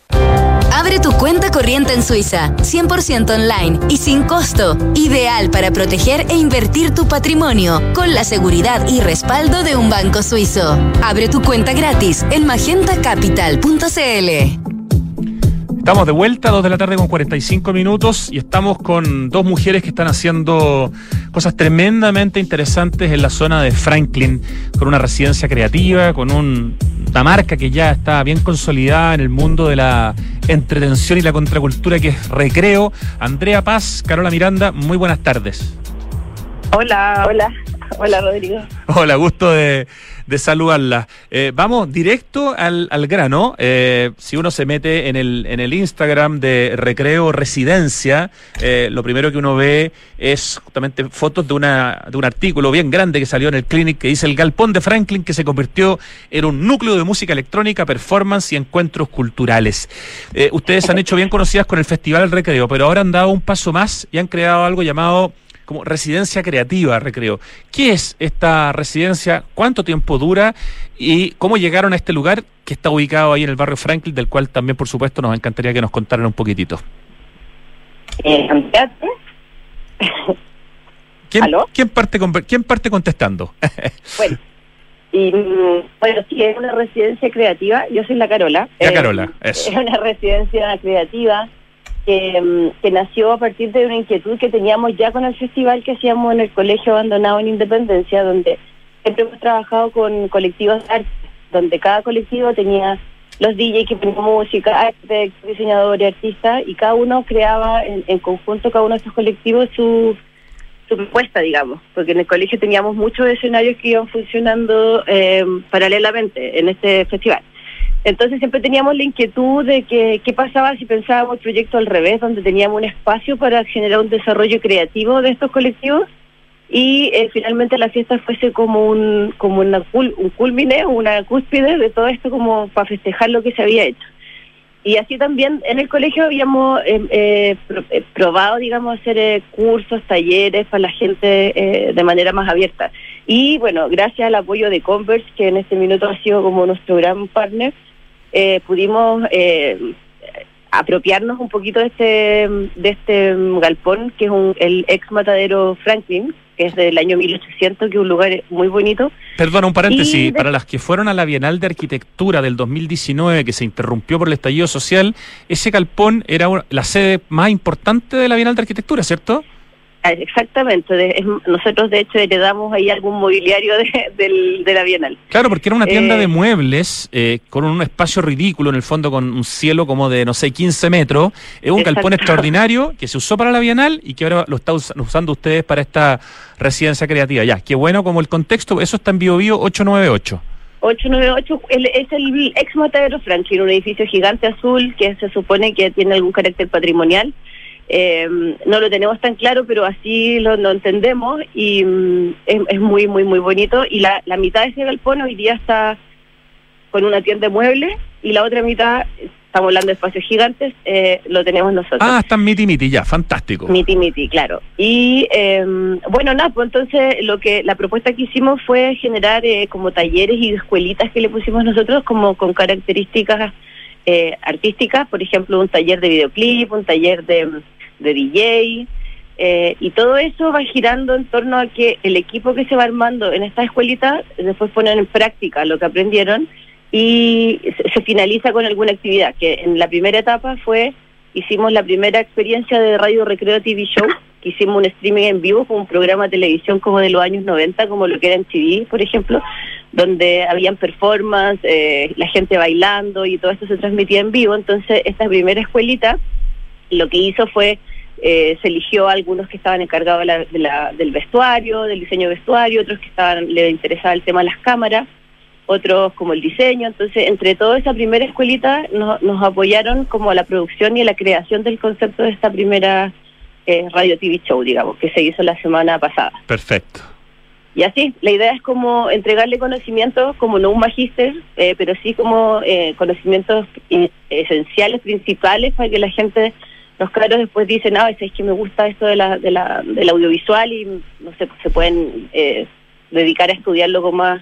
Abre tu cuenta corriente en Suiza, 100% online y sin costo. Ideal para proteger e invertir tu patrimonio con la seguridad y respaldo de un banco suizo. Abre tu cuenta gratis en magentacapital.cl. Estamos de vuelta, 2 de la tarde con 45 minutos y estamos con dos mujeres que están haciendo cosas tremendamente interesantes en la zona de Franklin, con una residencia creativa, con un, una marca que ya está bien consolidada en el mundo de la entretención y la contracultura que es Recreo. Andrea Paz, Carola Miranda, muy buenas tardes. Hola, hola, hola Rodrigo. Hola, gusto de, de saludarla. Eh, vamos directo al, al grano. Eh, si uno se mete en el, en el Instagram de Recreo Residencia, eh, lo primero que uno ve es justamente fotos de, una, de un artículo bien grande que salió en el Clinic que dice el galpón de Franklin que se convirtió en un núcleo de música electrónica, performance y encuentros culturales. Ustedes han hecho bien conocidas con el Festival Recreo, pero ahora han dado un paso más y han creado algo llamado como residencia creativa, recreo. ¿Qué es esta residencia? ¿Cuánto tiempo dura? ¿Y cómo llegaron a este lugar que está ubicado ahí en el barrio Franklin, del cual también, por supuesto, nos encantaría que nos contaran un poquitito? Eh, ¿Quién, ¿Aló? ¿quién, parte, con- ¿Quién parte contestando? bueno, y, bueno, sí, es una residencia creativa. Yo soy la Carola. La Eh, Carola, eso. Es una residencia creativa que, nació a partir de una inquietud que teníamos ya con el festival que hacíamos en el colegio abandonado en Independencia, donde siempre hemos trabajado con colectivos de arte, donde cada colectivo tenía los DJ que ponían música, arquitectos, diseñadores, artistas, y cada uno creaba en, en conjunto, cada uno de estos colectivos, su, su propuesta, digamos, porque en el colegio teníamos muchos escenarios que iban funcionando eh, paralelamente en este festival. Entonces siempre teníamos la inquietud de que qué pasaba si pensábamos el proyecto al revés, donde teníamos un espacio para generar un desarrollo creativo de estos colectivos y eh, finalmente la fiesta fuese como un como una cul- un culmine, una cúspide de todo esto como para festejar lo que se había hecho. Y así también en el colegio habíamos eh, eh, eh, probado, digamos, hacer eh, cursos, talleres para la gente eh, de manera más abierta. Y bueno, gracias al apoyo de Converse, que en este minuto ha sido como nuestro gran partner, eh, pudimos eh, apropiarnos un poquito de este, de este galpón, que es un, el ex matadero Franklin, que es del año 1800, que es un lugar muy bonito. Perdona, un paréntesis. de- Para las que fueron a la Bienal de Arquitectura del 2019, que se interrumpió por el estallido social, ese galpón era la sede más importante de la Bienal de Arquitectura, ¿cierto? Ah, Exactamente, de- es- nosotros de hecho heredamos ahí algún mobiliario de, del- de la Bienal. Claro, porque era una tienda Eh, de muebles eh, con un espacio ridículo, en el fondo con un cielo como de, no sé, 15 metros. Es un Exacto. galpón extraordinario que se usó para la Bienal y que ahora lo están usando ustedes para esta residencia creativa. Ya, qué bueno como el contexto, eso está en Bio Bio 898. 898 el- es el ex matadero Franklin, un edificio gigante azul que se supone que tiene algún carácter patrimonial. Eh, no lo tenemos tan claro, pero así lo, lo entendemos y mm, es, es muy, muy, muy bonito. Y la, la mitad de ese galpón hoy día está con una tienda de muebles y la otra mitad, estamos hablando de espacios gigantes, eh, lo tenemos nosotros. Ah, está en Miti Miti, ya, fantástico. Miti Miti, claro. Y eh, bueno, nada, pues entonces lo que la propuesta que hicimos fue generar eh, como talleres y escuelitas que le pusimos nosotros como con características eh, artísticas, por ejemplo, un taller de videoclip, un taller de, de DJ, eh, y todo eso va girando en torno a que el equipo que se va armando en esta escuelita después ponen en práctica lo que aprendieron y se, finaliza con alguna actividad, que en la primera etapa fue, hicimos la primera experiencia de Radio Recreo TV Show, que hicimos un streaming en vivo con un programa de televisión como de los años 90, como lo que era en TV, por ejemplo, donde habían performance, eh, la gente bailando y todo esto se transmitía en vivo. Entonces, esta primera escuelita lo que hizo fue, eh, se eligió a algunos que estaban encargados de la- de la- del vestuario, del diseño de vestuario, otros que estaban le interesaba el tema de las cámaras, otros como el diseño. Entonces, entre toda esa primera escuelita nos, nos apoyaron como a la producción y a la creación del concepto de esta primera eh, radio TV show, digamos, que se hizo la semana pasada. Perfecto. Y así, la idea es como entregarle conocimientos, como no un magíster, eh, pero sí como eh, conocimientos in- esenciales, principales, para que la gente, los caros después dicen, ah, es que me gusta esto de la, de la, del audiovisual y no sé, se pueden eh, dedicar a estudiarlo con más.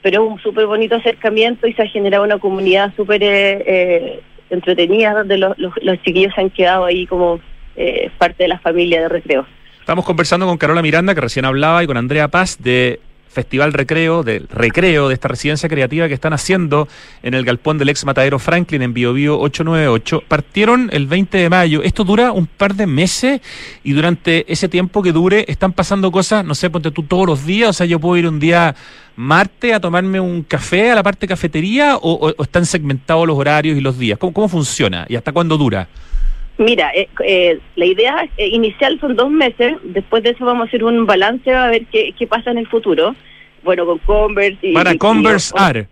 Pero es un súper bonito acercamiento y se ha generado una comunidad súper eh, eh, entretenida, donde los, los, los chiquillos se han quedado ahí como eh, parte de la familia de recreo. Estamos conversando con Carola Miranda, que recién hablaba, y con Andrea Paz de Festival Recreo, del recreo de esta residencia creativa que están haciendo en el galpón del ex matadero Franklin en Biobío 898. Partieron el 20 de mayo. Esto dura un par de meses y durante ese tiempo que dure están pasando cosas, no sé, ponte tú todos los días. O sea, yo puedo ir un día martes a tomarme un café a la parte cafetería o, o- están segmentados los horarios y los días. ¿Cómo, cómo funciona y hasta cuándo dura? Mira, eh, eh, la idea eh, inicial son dos meses, después de eso vamos a hacer un balance a ver qué, qué pasa en el futuro. Bueno, con Converse y... Para y- conversar.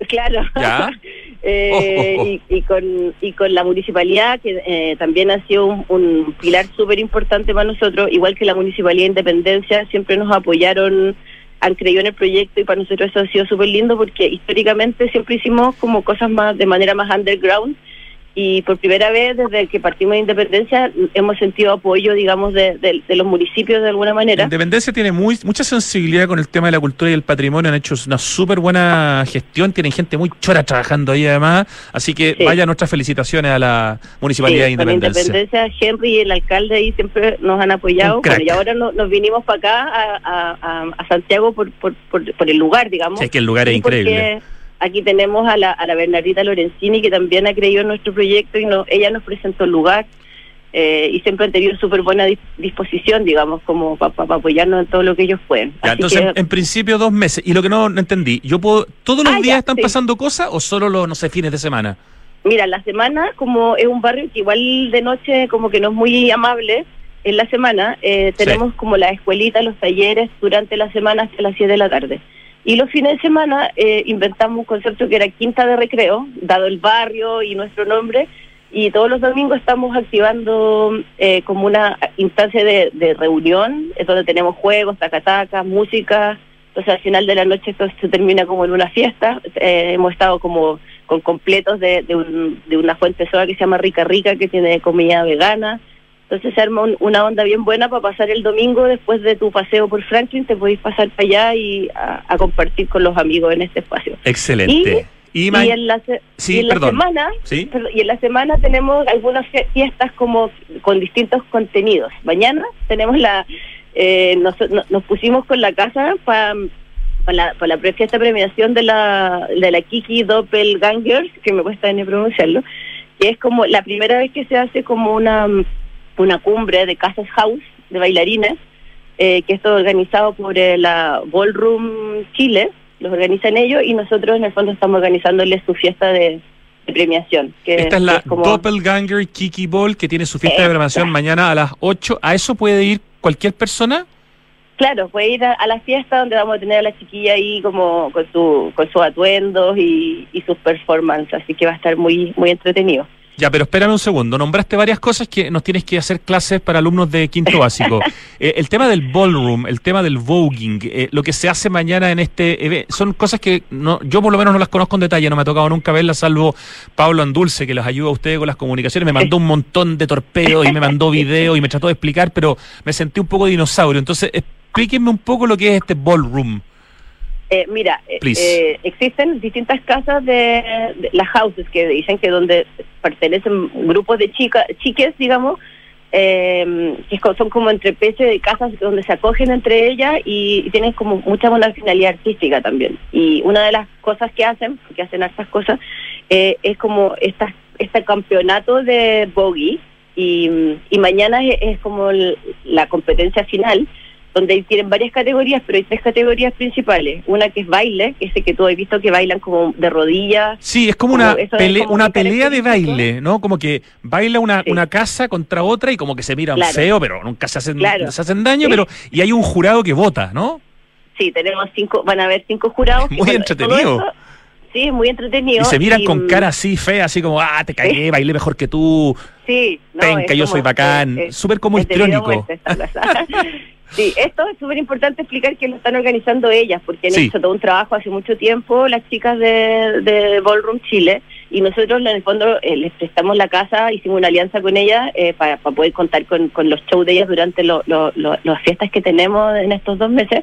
y- claro. Ya. Eh, Oh. Y, y con, y con la municipalidad, que eh, también ha sido un, un pilar súper importante para nosotros, igual que la municipalidad de Independencia, siempre nos apoyaron, han creído en el proyecto y para nosotros eso ha sido súper lindo porque históricamente siempre hicimos como cosas más de manera más underground y por primera vez desde que partimos de Independencia hemos sentido apoyo, digamos, de, de- de los municipios de alguna manera. Independencia tiene muy, mucha sensibilidad con el tema de la cultura y el patrimonio. Han hecho una súper buena gestión. Tienen gente muy chora trabajando ahí además. Así que Sí. vaya nuestras felicitaciones a la Municipalidad Sí, de Independencia. Independencia, Henry y el alcalde ahí siempre nos han apoyado. Bueno, y ahora no- nos vinimos para acá, a, a- a- a Santiago, por, por, por, por el lugar, digamos. Sí, es que el lugar es increíble. Aquí tenemos a la, a la Bernardita Lorenzini, que también ha creído en nuestro proyecto y no, ella nos presentó el lugar. eh, y siempre han tenido súper buena dis- disposición, digamos, como para apoyarnos en todo lo que ellos pueden. Ya, Así entonces, que- en, principio, dos meses. Y lo que no, no entendí, ¿yo puedo, todos los Ah, días ya, están sí. pasando cosas o solo los, no sé, fines de semana? Mira, la semana, como es un barrio que igual de noche como que no es muy amable, en la semana eh, tenemos como la escuelita, los talleres durante la semana hasta las 7 de la tarde. Y los fines de semana eh, inventamos un concepto que era quinta de recreo, dado el barrio y nuestro nombre, y todos los domingos estamos activando eh, como una instancia de, reunión, es donde tenemos juegos, tacatacas, música, entonces al final de la noche esto se termina como en una fiesta, Eh, hemos estado como con completos de, de, un- de una fuente soda que se llama Rica Rica, que tiene comida vegana. Entonces se arma un- una onda bien buena para pasar el domingo después de tu paseo por Franklin, te podéis pasar para allá y a, a compartir con los amigos en este espacio. Excelente. Y, en la, se- Sí, y en la perdón. semana, ¿Sí? y en la semana tenemos algunas fie- fiestas como con distintos contenidos. Mañana tenemos la, eh, nos, no- nos pusimos con la casa para la, pa la pre- fiesta de premiación de la, de la Kiki Doppelgangers, que me cuesta ni pronunciarlo, que es como la primera vez que se hace como una, una cumbre de casas house, de bailarines, eh, que esto es organizado por eh, la Ballroom Chile, los organizan ellos y nosotros en el fondo estamos organizándoles su fiesta de, de premiación. Que, Esta es la como- Doppelganger Kiki Ball que tiene su fiesta de programación mañana a las 8. ¿A eso puede ir cualquier persona? Claro, puede ir a, a la fiesta donde vamos a tener a la chiquilla ahí como con, su, con sus atuendos y, y sus performances, así que va a estar muy, muy entretenido. Ya, pero espérame un segundo. Nombraste varias cosas que nos tienes que hacer clases para alumnos de quinto básico. Eh, el tema del ballroom, el tema del voguing, eh, lo que se hace mañana en este evento, son cosas que no, yo por lo menos no las conozco en detalle, no me ha tocado nunca verlas, salvo Pablo Andulce, que las ayuda a ustedes con las comunicaciones. Me mandó un montón de torpedos y me mandó videos y me trató de explicar, pero me sentí un poco dinosaurio. Entonces, explíquenme un poco lo que es este ballroom. Eh, mira, eh, eh, existen distintas casas de, de las houses que dicen que donde pertenecen grupos de chicas, chiques, digamos, eh, que son como entre de casas donde se acogen entre ellas y, y tienen como mucha buena finalidad artística también. Y una de las cosas que hacen, porque hacen hartas cosas, eh, es como esta, este campeonato de bogey, y, y mañana es, es como el- la competencia final, donde tienen varias categorías, pero hay tres categorías principales. Una que es baile, que es el que tú has visto que bailan como de rodillas. Sí, es como Como una, pele- como una pelea de baile, ¿no? Como que baila una, Sí. una casa contra otra y como que se miran Claro. feo, pero nunca se hacen, Claro. se hacen daño, Sí. pero y hay un jurado que vota, ¿no? Sí, tenemos cinco, van a haber cinco jurados. Muy bueno, entretenido. sí, es muy entretenido. Y se miran con mm, cara así fea, así como, ah, te cagué, bailé mejor que tú, Sí, no, penca, yo como- soy bacán, súper como histriónico. Sí, esto es súper importante explicar que lo están organizando ellas, porque han Sí. hecho todo un trabajo hace mucho tiempo las chicas de, de Ballroom Chile, y nosotros en el fondo eh, les prestamos la casa, hicimos una alianza con ellas eh, para, para poder contar con, con los shows de ellas durante lo- lo- lo- las fiestas que tenemos en estos dos meses.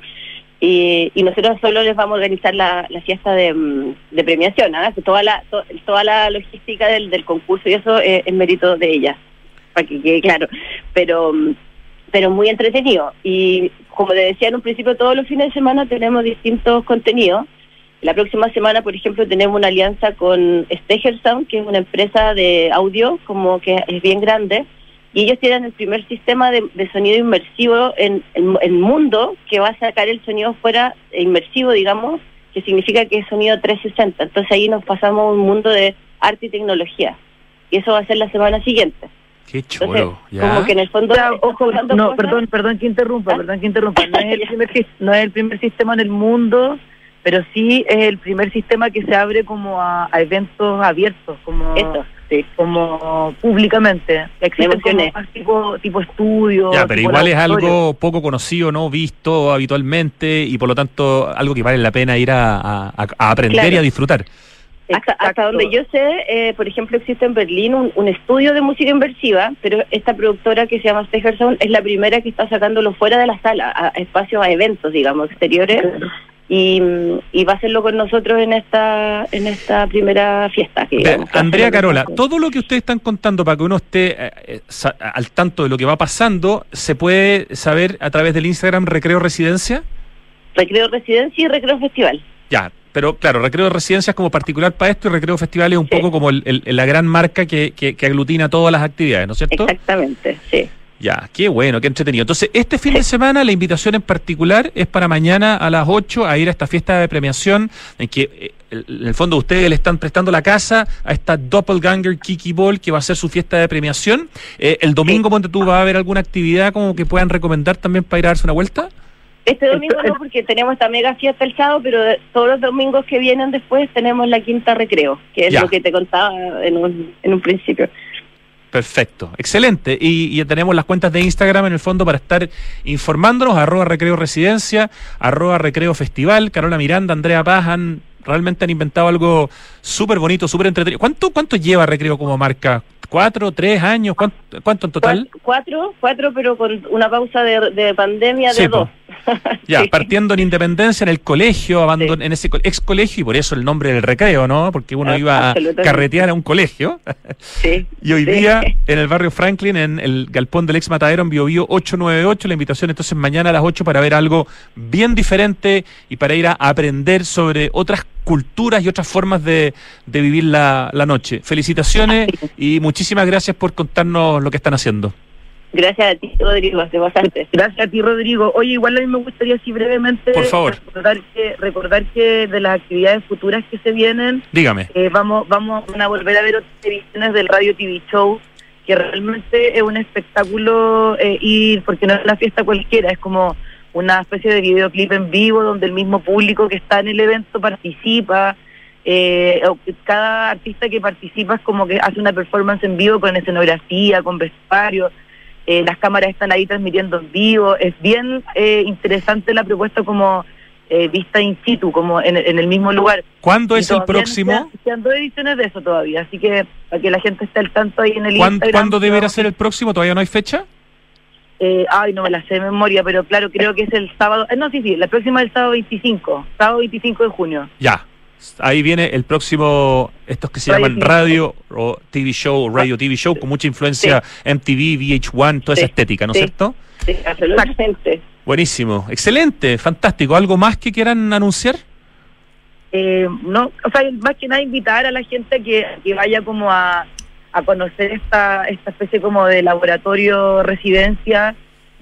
Y, y nosotros solo les vamos a organizar la, la fiesta de, mm, de premiación. Que toda la to- toda la logística del, del concurso y eso eh, es mérito de ellas, para que quede claro. Pero mm, pero muy entretenido. Y como le decía en un principio, todos los fines de semana tenemos distintos contenidos. La próxima semana, por ejemplo, tenemos una alianza con Steger Sound, que es una empresa de audio como que es bien grande, y ellos tienen el primer sistema de, de sonido inmersivo en el el mundo que va a sacar el sonido fuera eh, inmersivo, digamos, que significa que es sonido 360. Entonces ahí nos pasamos a un mundo de arte y tecnología. Y eso va a ser la semana siguiente. Qué Entonces, ¿ya? como que en el fondo... Ojo, no, cosas- perdón, perdón que interrumpa, ¿Ah? perdón que interrumpa. No es, el primer, no es el primer sistema en el mundo, pero sí es el primer sistema que se abre como a, a eventos abiertos, como Eso, sí. como públicamente. Existen como tipo, tipo estudio. Ya, pero tipo igual es algo poco conocido, ¿no? Visto habitualmente y por lo tanto algo que vale la pena ir a, a- a aprender Claro. y a disfrutar. Hasta, hasta donde yo sé, eh, por ejemplo, existe en Berlín un, un estudio de música inversiva, pero esta productora que se llama Steger Sound es la primera que está sacándolo fuera de la sala, a, a espacios, a eventos, digamos, exteriores, y, y va a hacerlo con nosotros en esta en esta primera fiesta. Que, digamos, Andrea Carola, todo lo que ustedes están contando para que uno esté eh, eh, al tanto de lo que va pasando, ¿se puede saber a través del Instagram Recreo Residencia? Recreo Residencia y Recreo Festival. Ya, pero claro, Recreo Residencia es como particular para esto y Recreo Festival es un Sí. poco como el- el- la gran marca que, que- que aglutina todas las actividades, ¿no es cierto? Exactamente, sí. Ya, qué bueno, qué entretenido. Entonces, este fin de semana la invitación en particular es para mañana a las 8 a ir a esta fiesta de premiación en que eh, en el fondo ustedes le están prestando la casa a esta Doppelganger Kiki Ball que va a ser su fiesta de premiación. Eh, el domingo, ponte tú, va a haber alguna actividad como que puedan recomendar también para ir a darse una vuelta. Este domingo no, porque tenemos esta mega fiesta el sábado, pero de- todos los domingos que vienen después tenemos la quinta recreo, que es Ya. lo que te contaba en un, en un principio. Perfecto, excelente. Y, y tenemos las cuentas de Instagram en el fondo para estar informándonos, arroba recreo residencia, arroba recreo festival, Carola Miranda, Andrea Paz, han, realmente han inventado algo súper bonito, súper entretenido. ¿Cuánto, ¿Cuánto lleva recreo como marca? ¿Cuatro, tres años? ¿Cuánto, cuánto en total? Cuatro, cuatro, pero con una pausa de, de pandemia Sí, de po. Ya, Sí. partiendo en Independencia, en el colegio, abandon, Sí. en ese co- ex colegio, y por eso el nombre del recreo, ¿no? Porque uno Ah, iba a carretear a un colegio. Sí. Y hoy Sí. día, en el barrio Franklin, en el galpón del ex Matadero, en Biobío 898, la invitación entonces mañana a las 8 para ver algo bien diferente y para ir a aprender sobre otras culturas y otras formas de, de vivir la, la noche. Felicitaciones y muchísimas gracias por contarnos lo que están haciendo. Gracias a ti, Rodrigo, te pasaste. Gracias a ti, Rodrigo. Oye, igual a mí me gustaría así brevemente Por favor. recordar que recordar que de las actividades futuras que se vienen Dígame. eh, vamos vamos a volver a ver otras ediciones del Radio TV Show que realmente es un espectáculo eh, ir porque no es una fiesta cualquiera es como una especie de videoclip en vivo donde el mismo público que está en el evento participa eh, cada artista que participa es como que hace una performance en vivo con escenografía con vestuario eh, las cámaras están ahí transmitiendo en vivo es bien eh, interesante la propuesta como eh, vista in situ como en, en el mismo lugar ¿Cuándo y es el próximo? quedan dos ediciones de eso todavía, así que para que la gente esté al tanto ahí en el ¿Cuán- Instagram. ¿Cuándo deberá ser el próximo? ¿Todavía no hay fecha? Eh, ay, no me la sé de memoria, pero claro, creo que es el sábado. eh, no, sí, sí, la próxima es el sábado 25, sábado 25 de junio. Ya. Ahí viene el próximo, estos que se Radio llaman radio o TV show, o radio TV show, con mucha influencia MTV, VH1, toda esa Sí. estética, ¿no es Sí. cierto? Sí, absolutamente. Buenísimo, excelente, fantástico. ¿Algo más que quieran anunciar? Eh, no, o sea, más que nada invitar a la gente que, que vaya como a, a conocer esta, esta especie como de laboratorio residencia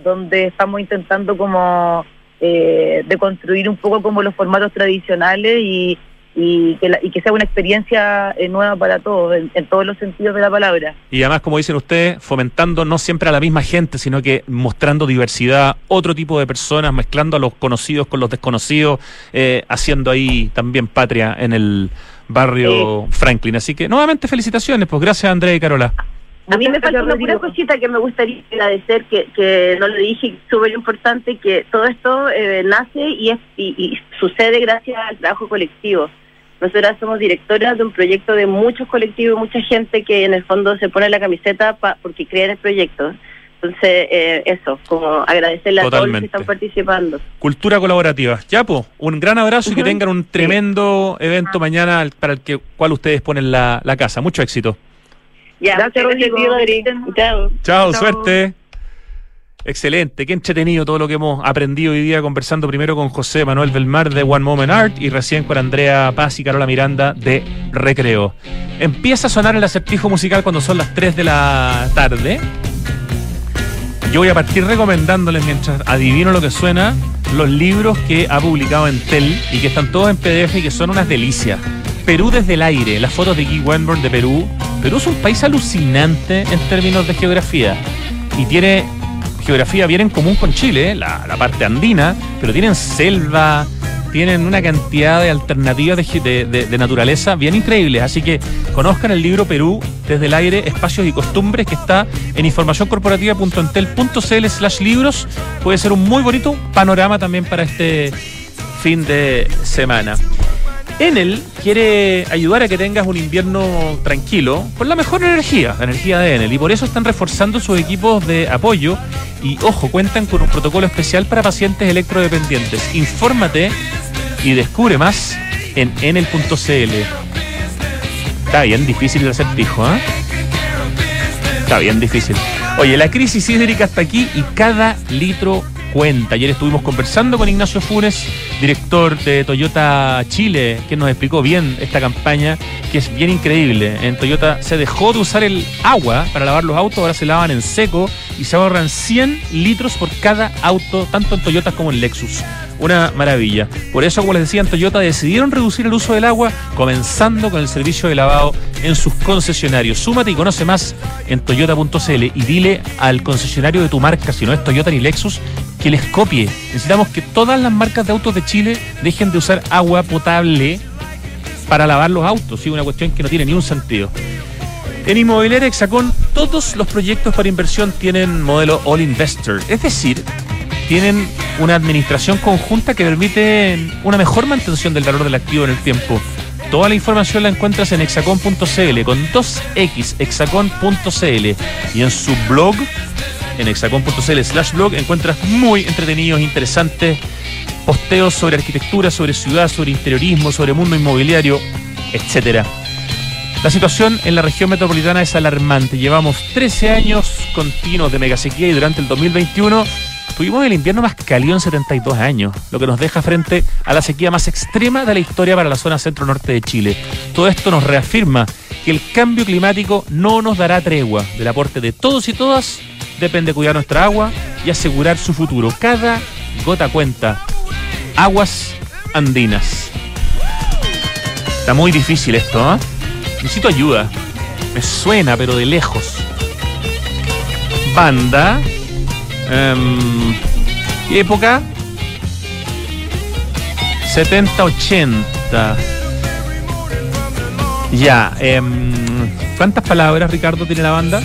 donde estamos intentando como eh, de construir un poco como los formatos tradicionales y, y, que, la- y que sea una experiencia eh, nueva para todos, en, en todos los sentidos de la palabra. Y además, como dicen ustedes, fomentando no siempre a la misma gente, sino que mostrando diversidad, otro tipo de personas, mezclando a los conocidos con los desconocidos, eh, haciendo ahí también patria en el barrio Franklin. Así que nuevamente felicitaciones, pues gracias Andrea y Carola. A mí me falta una pura cosita que me gustaría agradecer, que, que no lo dije, súper importante, que todo esto eh, nace y, es, y, y sucede gracias al trabajo colectivo. Nosotras somos directoras de un proyecto de muchos colectivos, mucha gente que en el fondo se pone la camiseta pa- porque cree en el proyecto. Entonces, eh, eso, como agradecerle a todos los que están participando. Cultura colaborativa. Ya, pues, un gran abrazo y que tengan un tremendo evento mañana al- para el que, cual ustedes ponen la, la casa. Mucho éxito. Ya, Gracias, Rodrigo. Rodrigo. Chao. Chao, Chao. suerte. Excelente, qué entretenido todo lo que hemos aprendido hoy día conversando primero con José Manuel Belmar de One Moment Art y recién con Andrea Paz y Carola Miranda de Recreo. Empieza a sonar el acertijo musical cuando son las 3 de la tarde. Yo voy a partir recomendándoles mientras adivino lo que suena los libros que ha publicado Entel y que están todos en PDF y que son unas delicias. Perú desde el aire, las fotos de Guy Wenborn de Perú. Perú es un país alucinante en términos de geografía y tiene geografía bien en común con Chile, la, parte andina, pero tienen selva, tienen una cantidad de alternativas de- de naturaleza bien increíbles. Así que conozcan el libro Perú desde el aire, espacios y costumbres que está en informacioncorporativa.entel.cl slash libros. Puede ser un muy bonito panorama también para este fin de semana. Enel quiere ayudar a que tengas un invierno tranquilo con la mejor energía, la energía de Enel, y por eso están reforzando sus equipos de apoyo y, ojo, cuentan con un protocolo especial para pacientes electrodependientes. Infórmate y descubre más en enel.cl. Está bien difícil de hacer pijo, ¿ah? Está bien difícil. Oye, la crisis hídrica está aquí y cada litro cuenta. Ayer estuvimos conversando con Ignacio Funes, director de Toyota Chile, que nos explicó bien esta campaña, que es bien increíble. En Toyota se dejó de usar el agua para lavar los autos, ahora se lavan en seco y se ahorran 100 litros por cada auto, tanto en Toyota como en Lexus. Una maravilla. Por eso, como les decía, en Toyota decidieron reducir el uso del agua, comenzando con el servicio de lavado en sus concesionarios. Súmate y conoce más en toyota.cl y dile al concesionario de tu marca, si no es Toyota ni Lexus, que les copie. Necesitamos que todas las marcas de autos de Chile dejen de usar agua potable para lavar los autos. ¿sí? Una cuestión que no tiene ni un sentido. En Inmobiliaria Hexacón, todos los proyectos para inversión tienen modelo All Investor. Es decir, tienen una administración conjunta que permite una mejor mantención del valor del activo en el tiempo. Toda la información la encuentras en hexacon.cl con 2x hexacon.cl y en su blog en hexacon.cl slash blog encuentras muy entretenidos, interesantes posteos sobre arquitectura, sobre ciudad, sobre interiorismo, sobre mundo inmobiliario, etcétera. La situación en la región metropolitana es alarmante. Llevamos 13 años continuos de megasequía y durante el 2021 tuvimos el invierno más cálido en 72 años, lo que nos deja frente a la sequía más extrema de la historia para la zona centro-norte de Chile. Todo esto nos reafirma que el cambio climático no nos dará tregua. Del aporte de todos y todas depende cuidar nuestra agua y asegurar su futuro. Cada gota cuenta. Aguas andinas. Está muy difícil esto, ¿ah? Necesito ayuda. Me suena, pero de lejos. Banda. Em, ¿Qué época? 70-80. Ya. em, ¿Cuántas palabras, Ricardo, tiene la banda?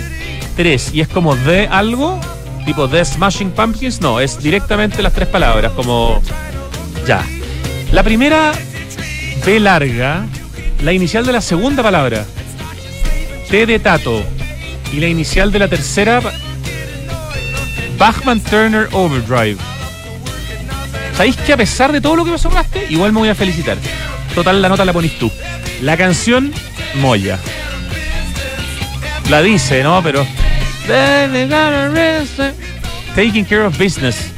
Tres. ¿Y es como de algo? ¿Tipo The Smashing Pumpkins? No, es directamente las tres palabras, como... Ya. La primera B larga, la inicial de la segunda palabra, T de Tato, y la inicial de la tercera, Bachman Turner Overdrive. ¿Sabéis que a pesar de todo lo que me sobraste, igual me voy a felicitar? Total, la nota la ponís tú. La canción, Moya. La dice, ¿no? Pero... Taking care of business.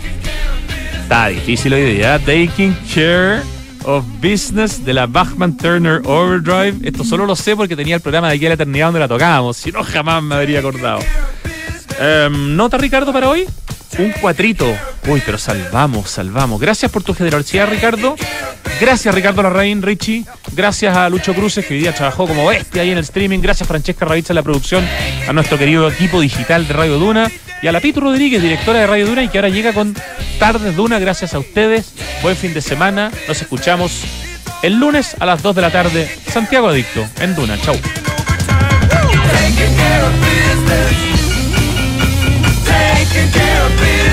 Está difícil hoy día. Taking care of Business de la Bachman Turner Overdrive. Esto solo lo sé porque tenía el programa de aquí a la eternidad donde la tocábamos. Si no, jamás me habría acordado. Em, ¿Nota, Ricardo, para hoy? Un cuatrito. Uy, pero salvamos, salvamos. Gracias por tu generosidad, Ricardo. Gracias, Ricardo Larraín, Richie. Gracias a Lucho Cruces, que hoy día trabajó como bestia ahí en el streaming. Gracias, Francesca Ravizza, en la producción. A nuestro querido equipo digital de Radio Duna. Y a la Pitu Rodríguez, directora de Radio Duna, y que ahora llega con Tardes Duna. Gracias a ustedes. Buen fin de semana. Nos escuchamos el lunes a las 2 de la tarde. Santiago Adicto, en Duna. Chau. Taking care of business.